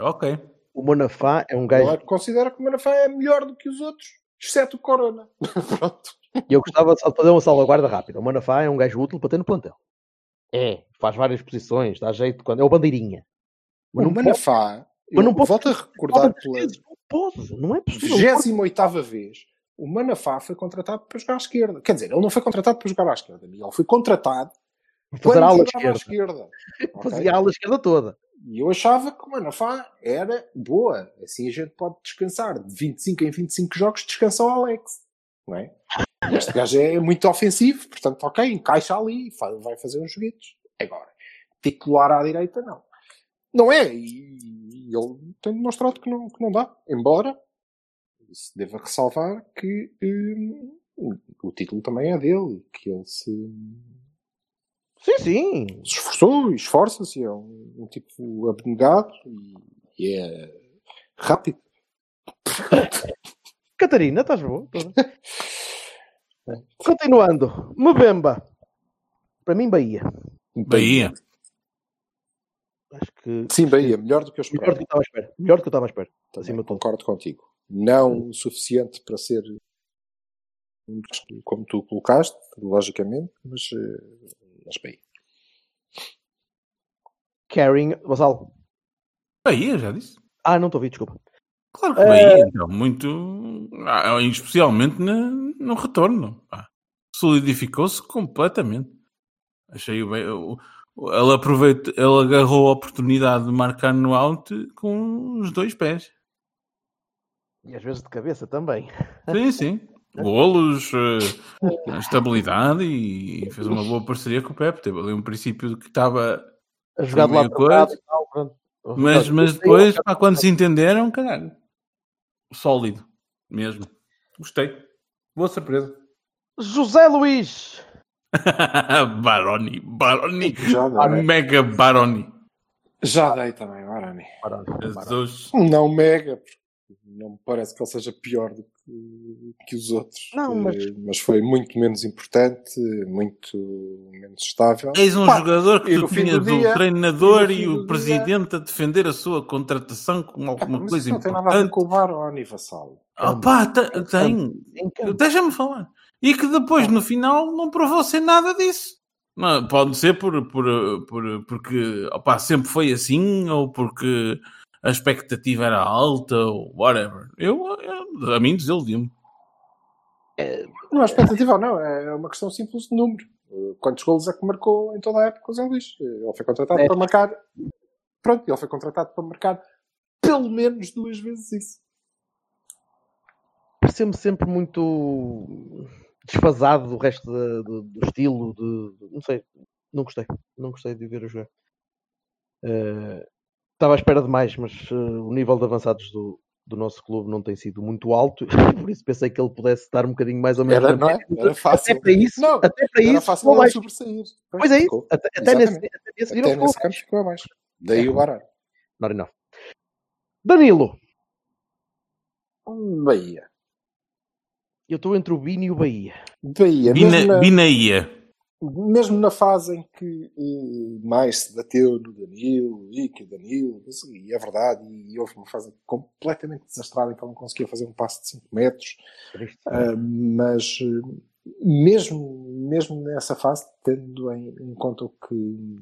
Ok. O Manafá é um gajo. é que considera que o Manafá é melhor do que os outros, exceto o Corona. Pronto. E eu gostava só de fazer uma salvaguarda rápida. O Manafá é um gajo útil para ter no plantel. É, faz várias posições, dá jeito quando. É o bandeirinha. Mas o Manafá, mas não pode- volto a recordar pela Não pode, não é possível. 28 vez, o Manafá foi contratado para jogar à esquerda. Quer dizer, ele não foi contratado para jogar à esquerda, ele foi contratado Fazer quando a ala jogava à esquerda. esquerda. Fazia a ala esquerda toda. E eu achava que o Manafá era boa. Assim a gente pode descansar. De 25 em 25 jogos descansa o Alex. Não é? Este gajo é muito ofensivo, portanto, ok, encaixa ali, vai fazer uns joguetos. Agora, titular à direita, não. Não é, e, e ele tem demonstrado que não, que não dá. Embora se deva ressalvar que hum, o título também é dele, que ele se, Sim, sim. se esforçou e esforça-se, é um, um tipo abnegado e, e é rápido. Catarina, estás boa? Continuando. Mbemba. Para mim, Bahia. Bahia. Acho que. Sim, Bahia, melhor do que eu Melhor do esperava. que eu estava à espera. Melhor do que eu estava à espera. Acima concordo contigo. Não o suficiente para ser como tu colocaste, logicamente, mas, eh, mas Bahia. Carrying. Basal. Bahia, já disse. Ah, não estou a ouvir, desculpa. Claro que Eh, Bahia, então, muito. ah, Especialmente na- no retorno. pá. Solidificou-se completamente. Achei o. bem- o- o- Ele aproveitou, ele agarrou a oportunidade de marcar no out com os dois pés. E às vezes de cabeça também. Sim, sim. Golos, eh, estabilidade e fez uma boa parceria com o Pepe. Teve ali um princípio de que estava. A jogar de lado coisa. e tal, pronto. Mas, mas depois, pá, quando se entenderam, caralho. Sólido. Mesmo. Gostei. Boa surpresa. José Luís. Baroni. Baroni. Dei. Mega Baroni. Já dei também, Arani. Jesus. Não mega, porque não me parece que ele seja pior do que, que os outros. Não, mas- mas foi muito menos importante, muito menos estável. Eis um Pá, jogador que tu tinhas do o dia- treinador e e, o do dia- presidente a defender a sua contratação com Ah, alguma coisa isso não tem nada a ver importante. com o Baroni, Vassalo. Ah, pá, te- tem. Deixa-me falar. E que depois, no final, não provou ser nada disso. Não, pode ser por, por, por, porque opá, sempre foi assim, ou porque a expectativa era alta, ou whatever. Eu, eu- a mim desiludiu-me. Não é expectativa ou não, é uma questão simples de número. Quantos golos é que marcou em toda a época o Zé Luís? Ele foi contratado Dez. para marcar. Pronto, ele foi contratado para marcar pelo menos duas vezes isso. Pareceu-me sempre muito desfasado do resto da- do, do estilo. De, não sei. Não gostei. Não gostei de ver a jogar. Eh, estava à espera de mais, mas eh, o nível de avançados do, do nosso clube não tem sido muito alto, por isso pensei que ele pudesse dar um bocadinho mais ou menos. Era, não é? Era fácil. Até para isso, Não, até para Era isso, fácil baixo. sobressair. Pois é isso, até, até nesse, até nesse Até nesse campo ficou abaixo. Daí o baralho. Not enough. Danilo, Bahia. Eu estou entre o Bini e o Bahia. Bahia. Bina, Mesmo na, Binaía. mesmo na fase em que eh, mais se bateu no Danilo e que o Danilo, e é verdade, e houve uma fase completamente desastrada em que ele não conseguia fazer um passo de 5 metros, Triste. Ah, mas eh, mesmo, mesmo nessa fase, tendo em, em conta o que,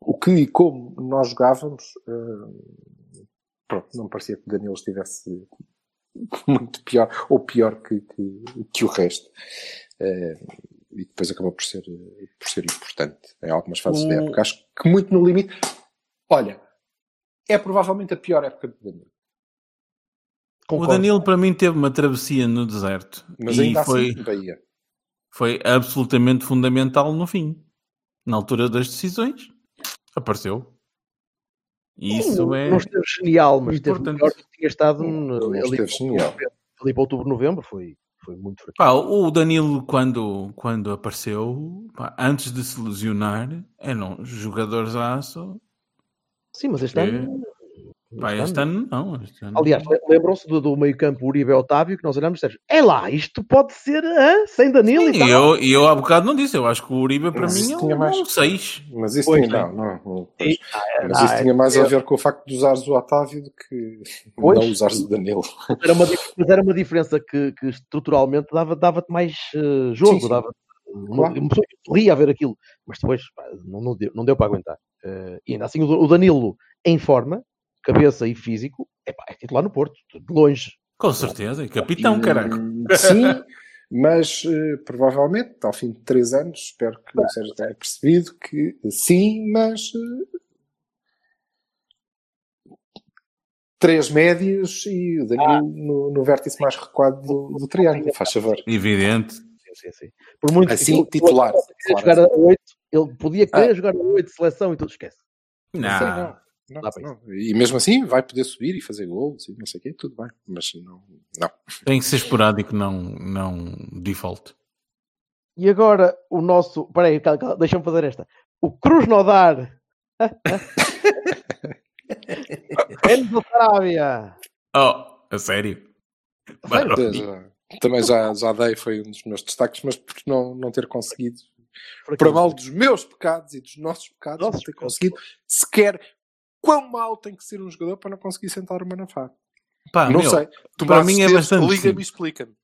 o que e como nós jogávamos, ah, pronto, não parecia que o Danilo estivesse muito pior, ou pior que, que, que o resto. Ah, e depois acabou por ser, por ser importante em algumas fases O- da época. Acho que muito no limite. Olha, é provavelmente a pior época do Danilo. O Concordo. Danilo, para mim, teve uma travessia no deserto. Mas e ainda foi, assim, Bahia. foi absolutamente fundamental no fim. Na altura das decisões, apareceu. Isso não, é. não esteve genial, mas esteve importante. melhor do que tinha estado no- ali, genial. ali para outubro, novembro. Foi, foi muito fraco. Pá, o Danilo, quando, quando apareceu, pá, antes de se lesionar, eram jogadores aço. Sim, mas este É. ano. Pá, este ano não. Este ano Aliás, lembram-se do, do meio-campo Uribe Otávio que nós olhamos e dissemos: é lá, isto pode ser hã? sem Danilo e Sim, tal. e eu, e eu há bocado não disse. Eu acho que o Uribe, para Mas mim, é tinha um, mais. um 6. Mas isso Pois, tinha, né? não, não, não, E- ah, Mas ah, isso tinha mais é- a ver com o facto de usares o Otávio do que Pois. não usares o Danilo. Era uma, mas era uma diferença que, que estruturalmente dava- dava-te mais eh, jogo, Sim, sim. dava Claro. uma pessoa ria a ver aquilo, mas depois pá, não, não deu, não deu para aguentar. Eh, e ainda assim, o, o Danilo em forma, cabeça e físico, epá, é titular no Porto, de longe. Com certeza. E capitão, caraca. Hum, Sim, mas eh, provavelmente, ao fim de três anos, espero que o Sérgio tenha percebido que sim, mas eh, três médios e o Danilo no, no vértice mais recuado do, do triângulo, faz favor. Evidente. Sim, sim, sim. Por muito Assim, que titular. ele Claro, jogar a 8, ele podia querer Ah. jogar a 8 de seleção e tudo, esquece. Não, Não. Não. Não. E mesmo assim vai poder subir e fazer gols e não sei o quê, tudo bem. Mas não. não. Tem que ser esporádico, não, não default. E agora o nosso. Peraí, deixa-me fazer esta. O Cruz Nodar. Enzo Sarabia. Oh, a sério? Também já, já dei, foi um dos meus destaques, mas por não, não ter conseguido, para mal dos meus pecados e dos nossos pecados, Nossos não ter pecados. conseguido sequer quão mal tem que ser um jogador para não conseguir sentar o Manafá. Pá, não meu, sei. Tu para mim é bastante Liga-me e explica-me.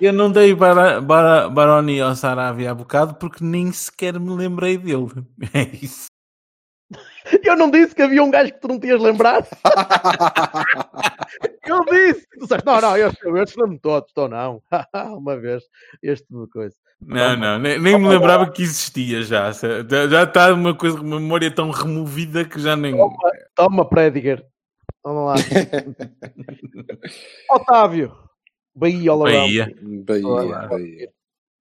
Eu não dei bara, bara, Baroni ao Sarabia há bocado porque nem sequer me lembrei dele. É isso. Eu não disse que havia um gajo que tu não tinhas lembrado. Eu disse. Tu disseste, não, não, este, este não me todos, estou não. Uma vez, este tipo de coisa. Não, não, nem, nem me lembrava que existia já. Já está uma coisa, uma memória tão removida que já nem. Toma, Prediger. Vamos lá. Otávio. Bahia, Olabão. Bahia. Bahia, Olá. Bahia.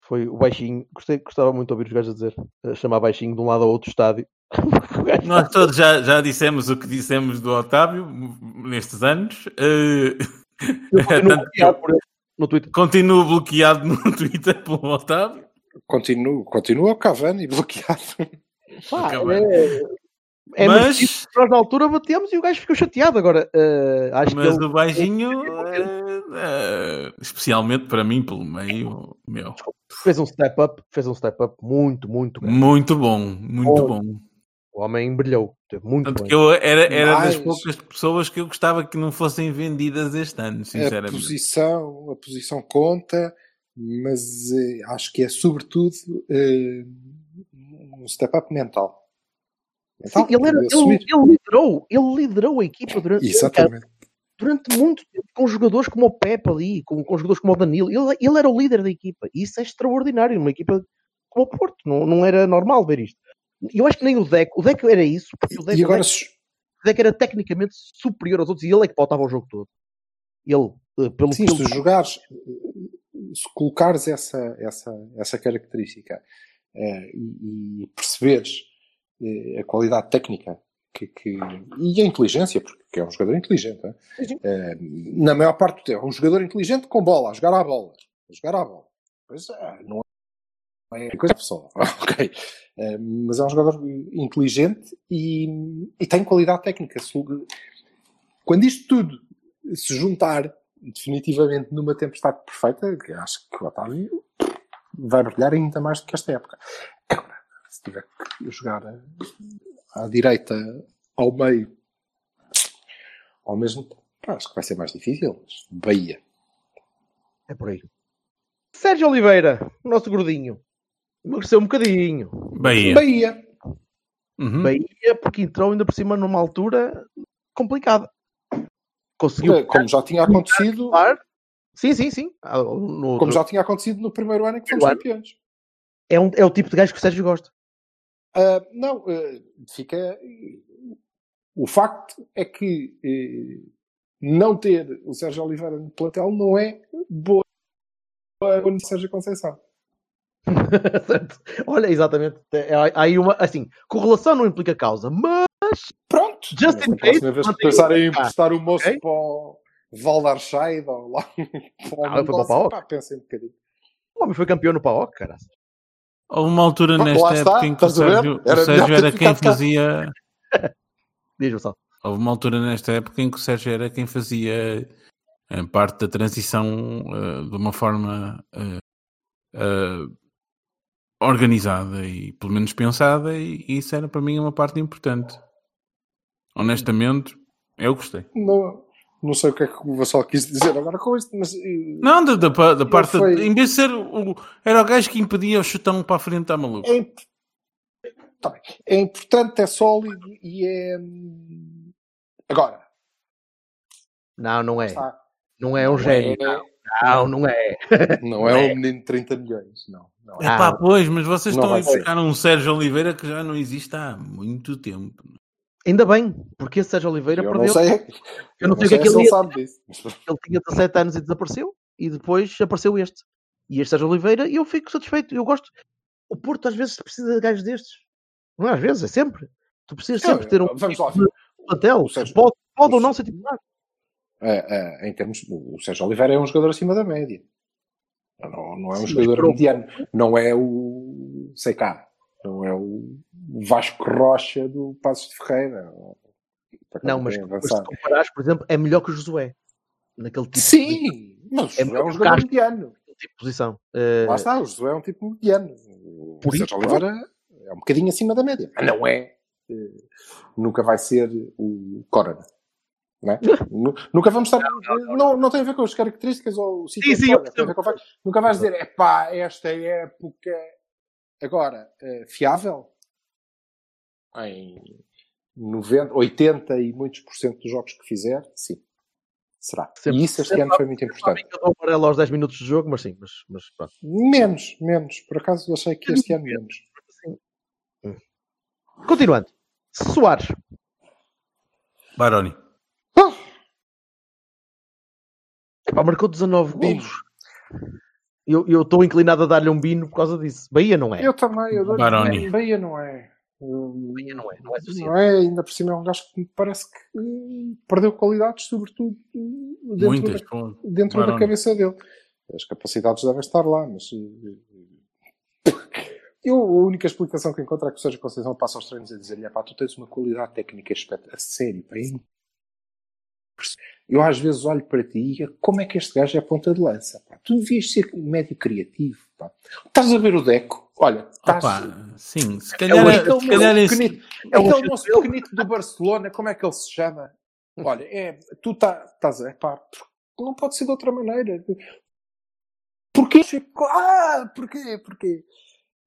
Foi o baixinho. Gostei, gostava muito de ouvir os gajos a dizer. a chamar baixinho de um lado ao outro estádio. Nós todos já, já dissemos o que dissemos do Otávio nestes anos. Eh, Eu eu por ele no Twitter. continuo bloqueado no Twitter pelo Otávio. Continua, continua o Cavani bloqueado. Pá, Cavani. é, é Mas- nós na altura batemos e o gajo ficou chateado. Agora, eh, acho Mas que ele o baixinho, eh, eh, especialmente para mim, pelo meio, meu, fez um step up, fez um step up muito, muito grande. muito bom, muito Bom. bom. O homem brilhou, teve muito Tanto bem. que eu era, era das Mais- poucas pessoas que eu gostava que não fossem vendidas este ano, A sinceramente. posição, a posição conta, mas eh, acho que é sobretudo eh, um step-up mental. Sim, Mental, ele, era- ele- ele liderou, ele liderou a equipa durante, Exatamente. durante muito tempo, com jogadores como o Pepe ali, com, com jogadores como o Danilo. Ele, ele era o líder da equipa. E isso é extraordinário, numa equipa como o Porto. Não, não era normal ver isto. Eu acho que nem o Deco, o Deco era isso, porque o Deco, E agora, o Deco, o Deco era tecnicamente superior aos outros e ele é que pautava o jogo todo. Ele, eh, pelo sim, que se ele- tu jogares, se colocares essa, essa, essa característica eh, e, e perceberes eh, a qualidade técnica que, que- e a inteligência, porque é um jogador inteligente. é? Eh, na maior parte do tempo, é um jogador inteligente com bola, a jogar à bola. A jogar à bola. Pois é, não é coisa pessoal. ok. Eh, mas é um jogador inteligente e, e tem qualidade técnica. Quando isto tudo se juntar definitivamente numa tempestade perfeita, que acho que o Otávio vai brilhar ainda mais do que esta época. Agora, se tiver que jogar à direita, ao meio, ao mesmo tempo, acho que vai ser mais difícil. Mas Bahia. É por aí. Sérgio Oliveira, o nosso gordinho. Emagreceu um bocadinho. Bahia. Bahia. Uhum. Bahia, porque entrou ainda por cima numa altura complicada. Conseguiu. Como já tinha acontecido. Sim, sim, sim. Ah, no outro- como já tinha acontecido no primeiro ano em que fomos Primeiro campeões. é, um- é o tipo de gajo que o Sérgio gosta. Ah, não, ah, fica. O facto é que eh, não ter o Sérgio Oliveira no plantel não é boa para o Sérgio Conceição. Olha, exatamente. É- Há aí uma. Assim, correlação não implica causa, mas. Pronto! Just Mas in a próxima case, vez que pensarem em Ah, emprestar o moço ok. para o Valdarscheid ou lá para o Ah, foi para o pá, pensem um bocadinho. O homem foi campeão no PAOC, cara. Houve uma altura Ah, nesta lá está, época em que o? Sérgio, o Era Sérgio melhor ter era quem fazia. Diz-me só. Houve uma altura nesta época em que o Sérgio era quem fazia eh, parte da transição eh, de uma forma eh, eh, organizada e pelo menos pensada, e isso era para mim uma parte importante. Honestamente, eu gostei. Não, não sei o que é que o Vassal quis dizer agora com isto, mas. eh, Não, da, da, da parte. foi- Em vez de ser o. Era o gajo que impedia o chutão para a frente, está maluco. É, imp- tá bem. é importante, é sólido e é. Agora, Não, não é. está. Não é um gênio. Não, não é. Não é um menino de 30 milhões, não. Não É é. pá, pois, mas vocês estão a buscar um Sérgio Oliveira que já não existe há muito tempo. Ainda bem, porque esse Sérgio Oliveira Eu perdeu. não sei, Eu não sei o que é que ele sabe disso. Ele tinha 17 anos e desapareceu. E depois apareceu este. E este Sérgio Oliveira. E eu fico satisfeito. Eu gosto. O Porto às vezes precisa de gajos destes. Não é às vezes, é sempre. Tu precisas sempre ter um Vamos lá. plantel. O Sérgio- Pode, pode ou não ser titular. É, é, em termos, o Sérgio Oliveira é um jogador acima da média. Não, não é um Sim, jogador mediano. Não é o CK. Não é o Vasco Rocha do Passos de Ferreira. Não, mas se comparares, por exemplo, é melhor que o Josué. Naquele tipo, de, Sim, mas É o Josué é um jogador mediano. tipo de posição. Eh, Lá está, o Josué é um tipo mediano. O Por Sérgio isso, Oliveira é um bocadinho acima da média. Mas não é. eh, Nunca vai ser o Corona. Não é? Nu- Nunca vamos estar. Não, não, tem a ver com as características ou o sítio Sim, sim, joga, eu tem a ver com o facto- Nunca vais dizer, é pá, esta época. Agora, eh, fiável? Em 90, 80 e muitos por cento dos jogos que fizer, sim. Será. Sempre- e isso este sempre- ano foi muito importante. Eu dou amarelo aos 10 minutos de jogo, mas sim, mas, mas pronto. Menos, menos. Por acaso achei que este ano menos. Continuando. Soares. Baroni. Epá, marcou 19 Bino. golos. Eu eu estou inclinado a dar-lhe um bino por causa disso. Bahia não é. Eu também, eu dou Baroni. Bahia não é. Hum, Bahia não é. Não é suficiente. Não é, ainda por cima é um gajo que me parece que hum, perdeu qualidades, sobretudo hum, dentro, Muitas. da, dentro da cabeça dele. As capacidades devem estar lá, mas eh, eu, a única explicação que encontro é que o Sérgio Conceição passa aos treinos a dizer-lhe: pá, tu tens uma qualidade técnica a sério, pá, é eu às vezes olho para ti e digo, como é que este gajo é ponta de lança? Pá? Tu devias ser um médio criativo. Pá. Estás a ver o Deco? Olha, estás... Opa, sim, se É calhar, se aquele esse- pequenito, é o aquele cheiro moço dele. pequenito do Barcelona, como é que ele se chama? Olha, é, tu tá, estás a. Pá, não pode ser de outra maneira. Porquê? Ah, porquê? Porquê?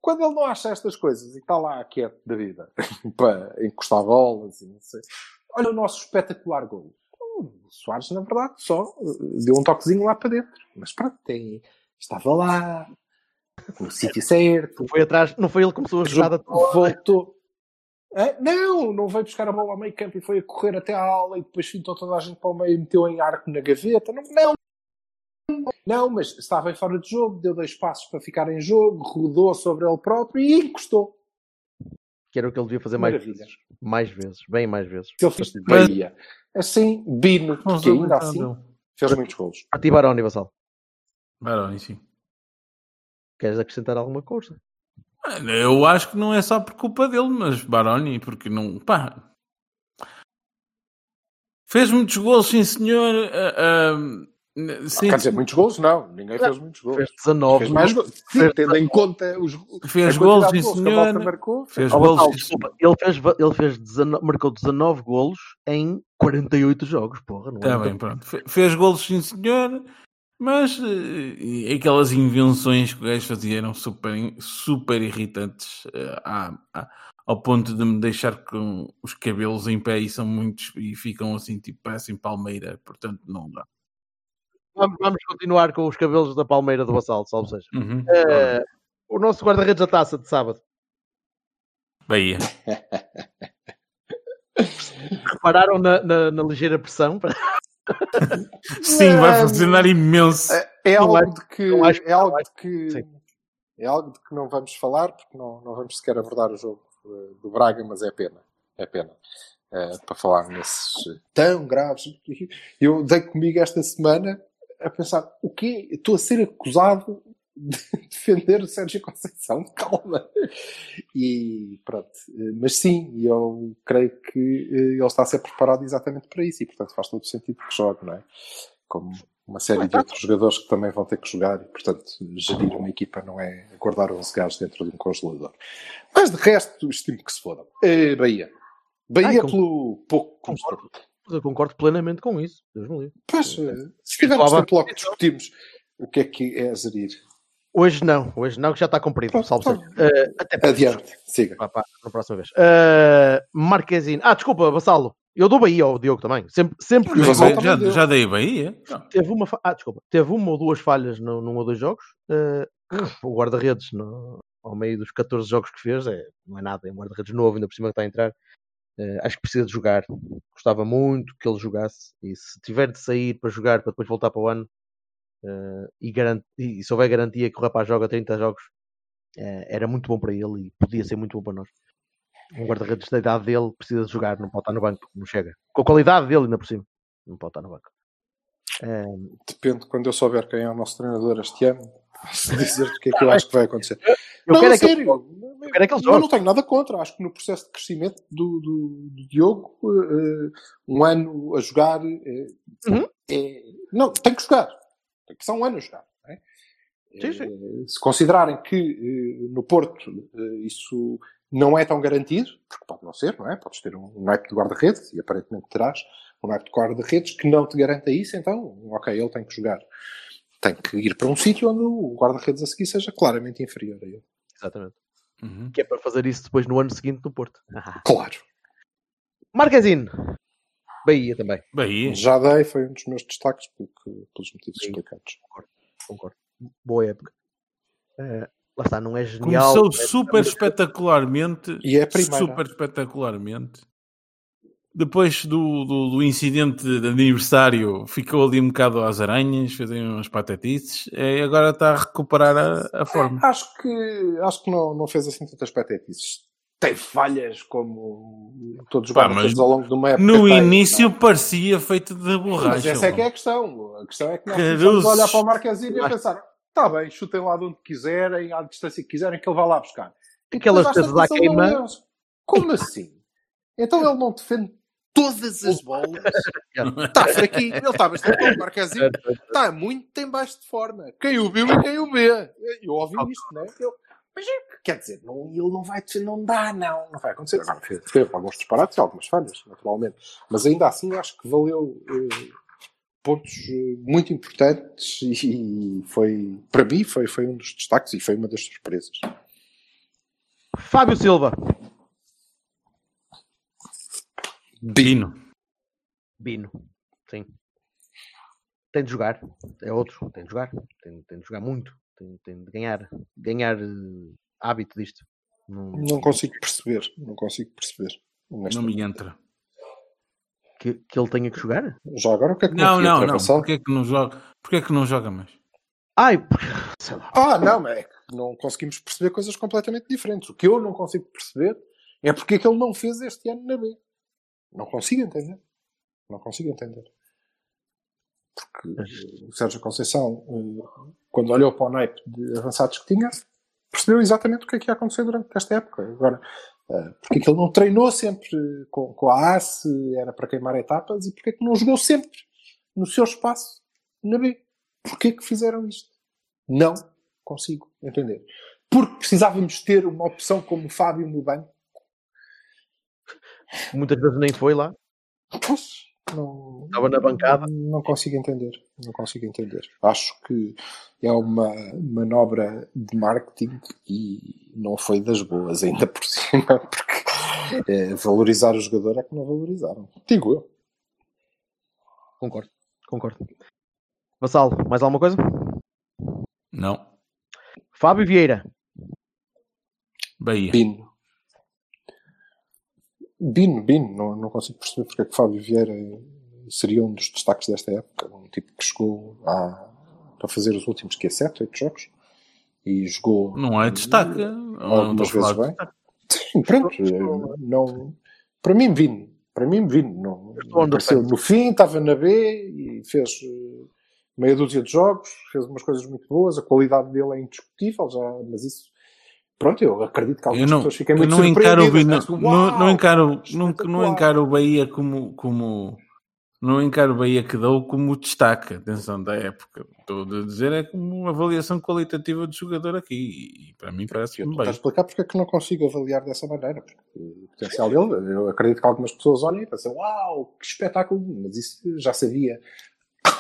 Quando ele não acha estas coisas e está lá quieto da vida para encostar bolas e não sei. Olha o nosso espetacular gol. O Soares, na verdade, só eh, deu um toquezinho lá para dentro. Mas pronto, tem, estava lá, no sítio certo, Não foi atrás, não foi ele que começou a jogada toda. voltou. Hã? Não, não veio buscar a bola ao meio campo e foi a correr até à aula e depois fintou toda a gente para o meio e meteu em arco na gaveta. Não, não, não, mas estava em fora de jogo, deu dois passos para ficar em jogo, rodou sobre ele próprio e encostou. Que era o que ele devia fazer mais Maravilha. vezes. Mais vezes, bem mais vezes. Se ele fez Mas-. Assim, Bino, porque sou ainda assim fez muitos golos. A ti, Baroni, Vassal. Baroni, sim. Queres acrescentar alguma coisa? Eu acho que não é só por culpa dele, mas Baroni, porque não. Pá. Fez muitos gols, sim senhor. ah, ah, sim, Quer dizer, muitos golos, não. Ninguém fez muitos golos. Fez 19. Fez mais golos. Sim, tendo em conta os Fez de sim golos que a senhor. marcou. Fez gols, desculpa, ele, fez, ele fez 19 marcou 19 golos em 48 jogos, porra. Não é Está muita bem, pronto. Fe- Fez golos, sim senhor, mas eh, aquelas invenções que o gajo fazia eram super, super irritantes eh, à- à- ao ponto de me deixar com os cabelos em pé e são muitos e ficam assim, tipo, parecem palmeira, portanto não dá. Vamos, vamos continuar com os cabelos da palmeira do Vassal, salve seja. Uhum. Eh, o nosso guarda-redes da taça de sábado. Bahia. Repararam na, na- na ligeira pressão? Sim, vai funcionar imenso. É, é algo de que é algo de que é algo de que não vamos falar porque não, não vamos sequer abordar o jogo eh, do Braga, mas é pena, é pena eh, para falar nesses tão graves. Eu dei comigo esta semana a pensar o quê? Estou a ser acusado de defender o Sérgio Conceição, calma. E pronto, mas sim, eu creio que eh, ele está a ser preparado exatamente para isso e portanto faz todo o sentido que jogue, não é? Como uma série de outros jogadores que também vão ter que jogar e portanto gerir uma equipa não é guardar 11 gajos dentro de um congelador. Mas de resto, estimo que se fodam. Eh, Bahia. Bahia Ai, pelo pouco mostrou. Eu concordo plenamente com isso. Deus me livre. Pois, eh, se tivermos tempo logo discutimos o que é que é gerir. Hoje não, hoje não, que já está cumprido. Pronto, Salve seja. Eh, até para Adiante, siga. Pá, pá, na próxima vez. Uh, Marquezine. Ah, desculpa, Vassalo. Eu dou Bahia ao Diogo também. Sempre, sempre que já, deu. já dei Bahia? teve uma, fa- ah, desculpa, teve uma ou duas falhas no, num ou dois jogos. Uh, o guarda-redes, no- ao meio dos 14 jogos que fez, é, não é nada. É um guarda-redes novo, ainda por cima que está a entrar. Uh, acho que precisa de jogar. Gostava muito que ele jogasse. E se tiver de sair para jogar, para depois voltar para o ano, uh, e, garant, e se houver garantia que o rapaz joga 30 jogos, uh, era muito bom para ele e podia ser muito bom para nós um guarda-redes da idade dele precisa de jogar, não pode estar no banco, não chega. Com a qualidade dele ainda por cima, não pode estar no banco. Eh, Depende, quando eu souber quem é o nosso treinador este ano, posso dizer-te o que é que eu acho que vai acontecer. eu não, quero é sério. Eu quero é que ele Eu não tenho nada contra. Acho que no processo de crescimento do, do, do Diogo, eh, um ano a jogar eh, Uhum. é- não, tem que jogar. Tem que ser um ano a jogar. é? Sim, sim. Eh, Se considerarem que no Porto isso não é tão garantido, porque pode não ser, não é? Podes ter um naipe de guarda-redes, e aparentemente terás um naipe de guarda-redes que não te garanta isso, então, ok, ele tem que jogar. Tem que ir para um sítio onde o guarda-redes a seguir seja claramente inferior a ele. Exatamente. Uhum. Que é para fazer isso depois no ano seguinte no Porto. Claro. Marquezine. Bahia também, Bahia. Já dei, foi um dos meus destaques porque- pelos motivos Sim. explicados. concordo. Boa época. Eh, lá está, não é genial. Começou é- super espetacularmente. E é a primeira. Super espetacularmente. Depois do, do, do incidente de aniversário, ficou ali um bocado às aranhas, fez umas patetices, e agora está a recuperar a, a forma. Acho que, acho que não, não fez assim tantas patetices. Tem falhas como todos os Pá, mas ao longo de uma época. No têm, início não é? parecia feito de borracha. Mas essa é que é a questão. A questão é que nós a olhar para o Marquezinho e a pensar: está bem, chutem lá de onde quiserem, à distância que quiserem, que ele vai lá buscar. Aquelas coisas não queima. é. Como assim? Então ele não defende todas as bolas. Está fraquinho. Ele está bastante bom. O Marquezinho está muito em baixo de forma. Quem o viu e quem o vê. Eu ouvi isto, não é? Eu, mas é, quer dizer, não, ele não vai não dá, não. Não vai acontecer. Agora, fez alguns disparates e algumas falhas, naturalmente. Mas ainda assim, acho que valeu eh, pontos eh, muito importantes e foi, para mim, foi, foi um dos destaques e foi uma das surpresas. Fábio Silva. Bino. Bino. Sim. Tem de jogar. É outro. Tem de jogar. Tem, tem de jogar muito. Tem, tem de ganhar. Ganhar eh, hábito disto. Não- Não consigo perceber. Não consigo perceber. Não me entra. que, que ele tenha que jogar? Já agora o que é que Não, não, não. Vassal? Porquê é que não joga? Porquê é que não joga mais? Ai, sei lá. Ah, não, é que não conseguimos perceber coisas completamente diferentes. O que eu não consigo perceber É porque é que ele não fez este ano na B. Não consigo entender. Não consigo entender. Porque o Sérgio Conceição, eh, quando olhou para o naipe de avançados que tinha, percebeu exatamente o que é que ia acontecer durante esta época. Agora, eh, porque é que ele não treinou sempre com, com a era para queimar etapas, e porque é que não jogou sempre no seu espaço na B? Porquê é que fizeram isto? Não consigo entender. Porque precisávamos ter uma opção como o Fábio no banco? Muitas vezes nem foi lá. Não, Estava na bancada. Não consigo entender. Não consigo entender. Acho que é uma manobra de marketing e não foi das boas, ainda por cima, porque é, valorizar o jogador é que não valorizaram. Digo eu. Concordo, concordo. Vassalo, mais alguma coisa? Não. Fábio Vieira. Bahia. Bino. Bino, Bino. Não, não consigo perceber porque é que Fábio Vieira seria um dos destaques desta época. Um tipo que chegou a, para fazer os últimos, que é 7, 8 jogos. E jogou Não é destaque. Não algumas a vezes bem. Sim, pronto. eh, Não, para mim, Vino. Para mim, Vino. Não, under apareceu no fim, estava na B e fez eh, meia dúzia de jogos, fez umas coisas muito boas. A qualidade dele é indiscutível, já, mas isso. Pronto, eu acredito que algumas não, pessoas fiquem muito não encaro surpreendidas. Né? não, não encaro, não, não espetacular. encaro o Bahia como, como não encaro o Bahia que dou como destaque, atenção, da época. Estou a dizer é como uma avaliação qualitativa do jogador aqui e para mim parece-me estou a bem. explicar porque é que não consigo avaliar dessa maneira. Porque o potencial dele, eu acredito que algumas pessoas olhem e pensam, uau, que espetáculo, mas isso já sabia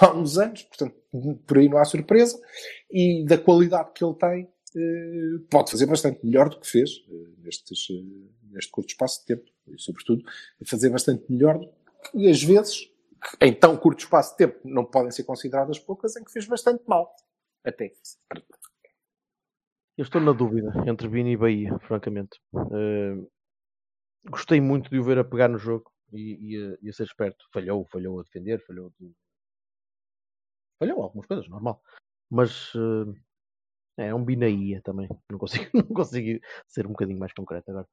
há uns anos, portanto, por aí não há surpresa. E da qualidade que ele tem, pode fazer bastante melhor do que fez eh, nestes, eh, neste curto espaço de tempo. E, sobretudo, fazer bastante melhor do que, às vezes, em tão curto espaço de tempo, não podem ser consideradas poucas, em que fez bastante mal. Até. Eu estou na dúvida entre Vini e Bahia, francamente. Eh, gostei muito de o ver a pegar no jogo e, e a, e a ser esperto. Falhou, falhou a defender, falhou. Falhou algumas coisas, normal. Mas eh, é um binaía também. Não consigo, não consigo ser um bocadinho mais concreto agora.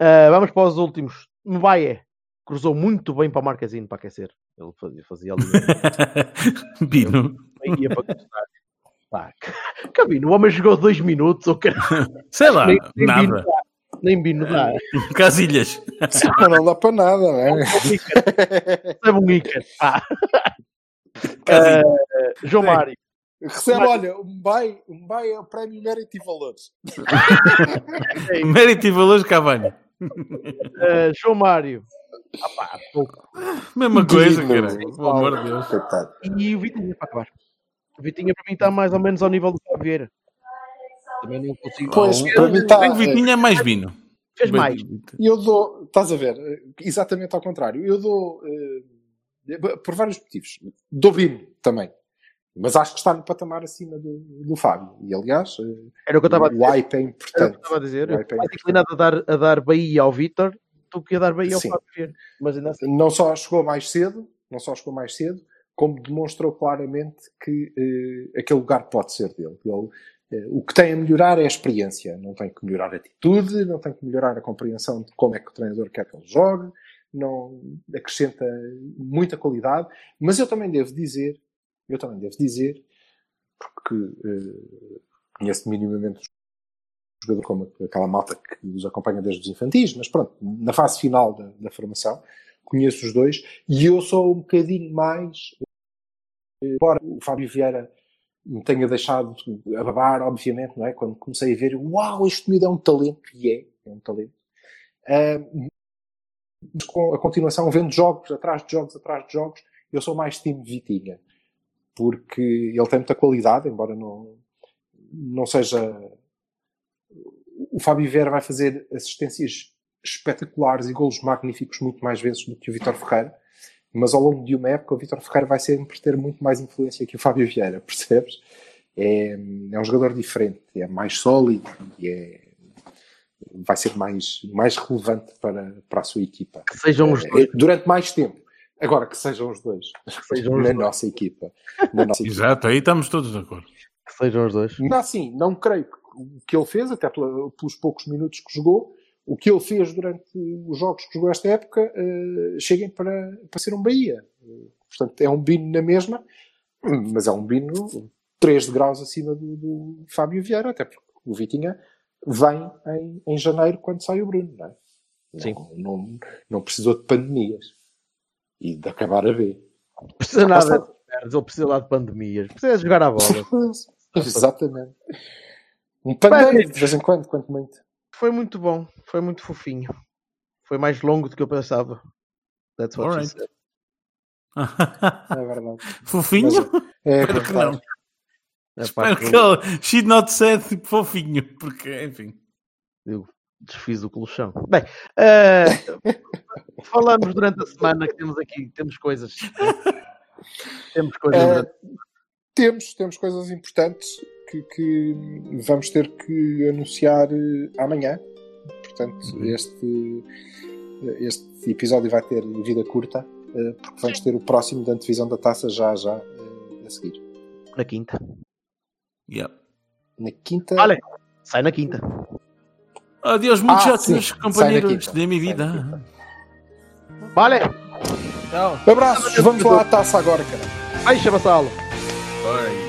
Eh, vamos para os últimos. Mbaye cruzou muito bem para o Marquezine para aquecer. Ele fazia, fazia ali. Bino, ia para. Pá, Cabino, o homem jogou dois minutos, ou que sei lá, nem, nem Bino nada. dá. Nem Bino dá. Casilhas. Mas não dá para nada, não é? Recebe um Iker. Ah, eh, João Sim. Mário. Recebe, Mas- olha, um BAI, um BAI é o Prémio Mérito e Valores. Mérito e valores Cavani. eh, João Mário. Ah, pá, pouco. Mesma coisa, Digno. cara. Pelo amor de Deus. Coitado. E o Vitinha para acabar. O Vitinha para mim está mais ou menos ao nível do Vieira. Também não consigo. Pois, Não, para mim está. O Vitinho é mais Bino. Fez mais. E eu dou, estás a ver, exatamente ao contrário. Eu dou, eh, por vários motivos. Dou Bino também. Mas acho que está no patamar acima do, do Fábio. E aliás, eh, Era o que eu estava a o dizer. hype é Era o que eu importante. estava a dizer. Tem mais inclinado a dar, a dar Bahia ao Vitor do que a dar Bahia ao Sim. Fábio Vieira. Mas ainda assim. Não só chegou mais cedo, não só chegou mais cedo, como demonstrou claramente que eh, aquele lugar pode ser dele. Ele, eh, o que tem a melhorar é a experiência. Não tem que melhorar a atitude, não tem que melhorar a compreensão de como é que o treinador quer que ele jogue, não acrescenta muita qualidade. Mas eu também devo dizer, eu também devo dizer, porque eh, conheço minimamente o jogador como aquela malta que os acompanha desde os infantis, mas pronto, na fase final da, da formação, conheço os dois e eu sou um bocadinho mais, eh, embora o Fábio Vieira me tenha deixado a babar, obviamente, não é? Quando comecei a ver, uau, este miúdo é um talento, e é, é um talento. Mas com a continuação, vendo jogos, atrás de jogos, atrás de jogos, eu sou mais time Vitinha. Porque ele tem muita qualidade, embora não, não seja. O Fábio Vieira vai fazer assistências espetaculares e golos magníficos muito mais vezes do que o Vitor Ferreira, mas ao longo de uma época o Vitor Ferreira vai sempre ter muito mais influência que o Fábio Vieira, percebes? É, é um jogador diferente, é mais sólido e é, vai ser mais, mais relevante para, para a sua equipa. Que sejam os É, dois. Durante mais tempo. Agora que sejam os dois. sejam os na dois. nossa equipa. Na nossa equipa. Exato, aí estamos todos de acordo. Que sejam os dois. Ainda assim, não creio que o que ele fez, até pela- pelos poucos minutos que jogou, o que ele fez durante os jogos que jogou esta época eh, cheguem para, para ser um Bahia. Portanto, é um bino na mesma, mas é um bino 3 graus acima do, do Fábio Vieira, até porque o Vitinha vem em, em janeiro quando sai o Bruno, não é? Sim. Não, não, não precisou de pandemias e de acabar a ver. Precisa nada de pernas, ele precisa lá de pandemias. Precisa jogar a bola. Exatamente. Um pandeiro de vez em quando, quanto muito. Foi muito bom, foi muito fofinho. Foi mais longo do que eu pensava. That's what she Alright. said. É verdade. Fofinho? É, Espero que não. É pá, Espero que ele. She not said tipo, fofinho, porque, enfim. eu desfiz o colchão. Bem, eh, falamos durante a semana que temos aqui, temos coisas. temos coisas. Durante- temos, temos coisas importantes que, que vamos ter que anunciar eh, amanhã. Portanto, este, este episódio vai ter vida curta, eh, porque vamos ter o próximo da antevisão da taça já já eh, a seguir. Na quinta. Yep. Na quinta. Olha, sai na quinta. Adiós, Ah, muchachos, sai na companheiros de minha vida. quinta. Vale, Tchau. Abraços, vamos lá à taça agora, cara. vai, chama-se a aula. Oi.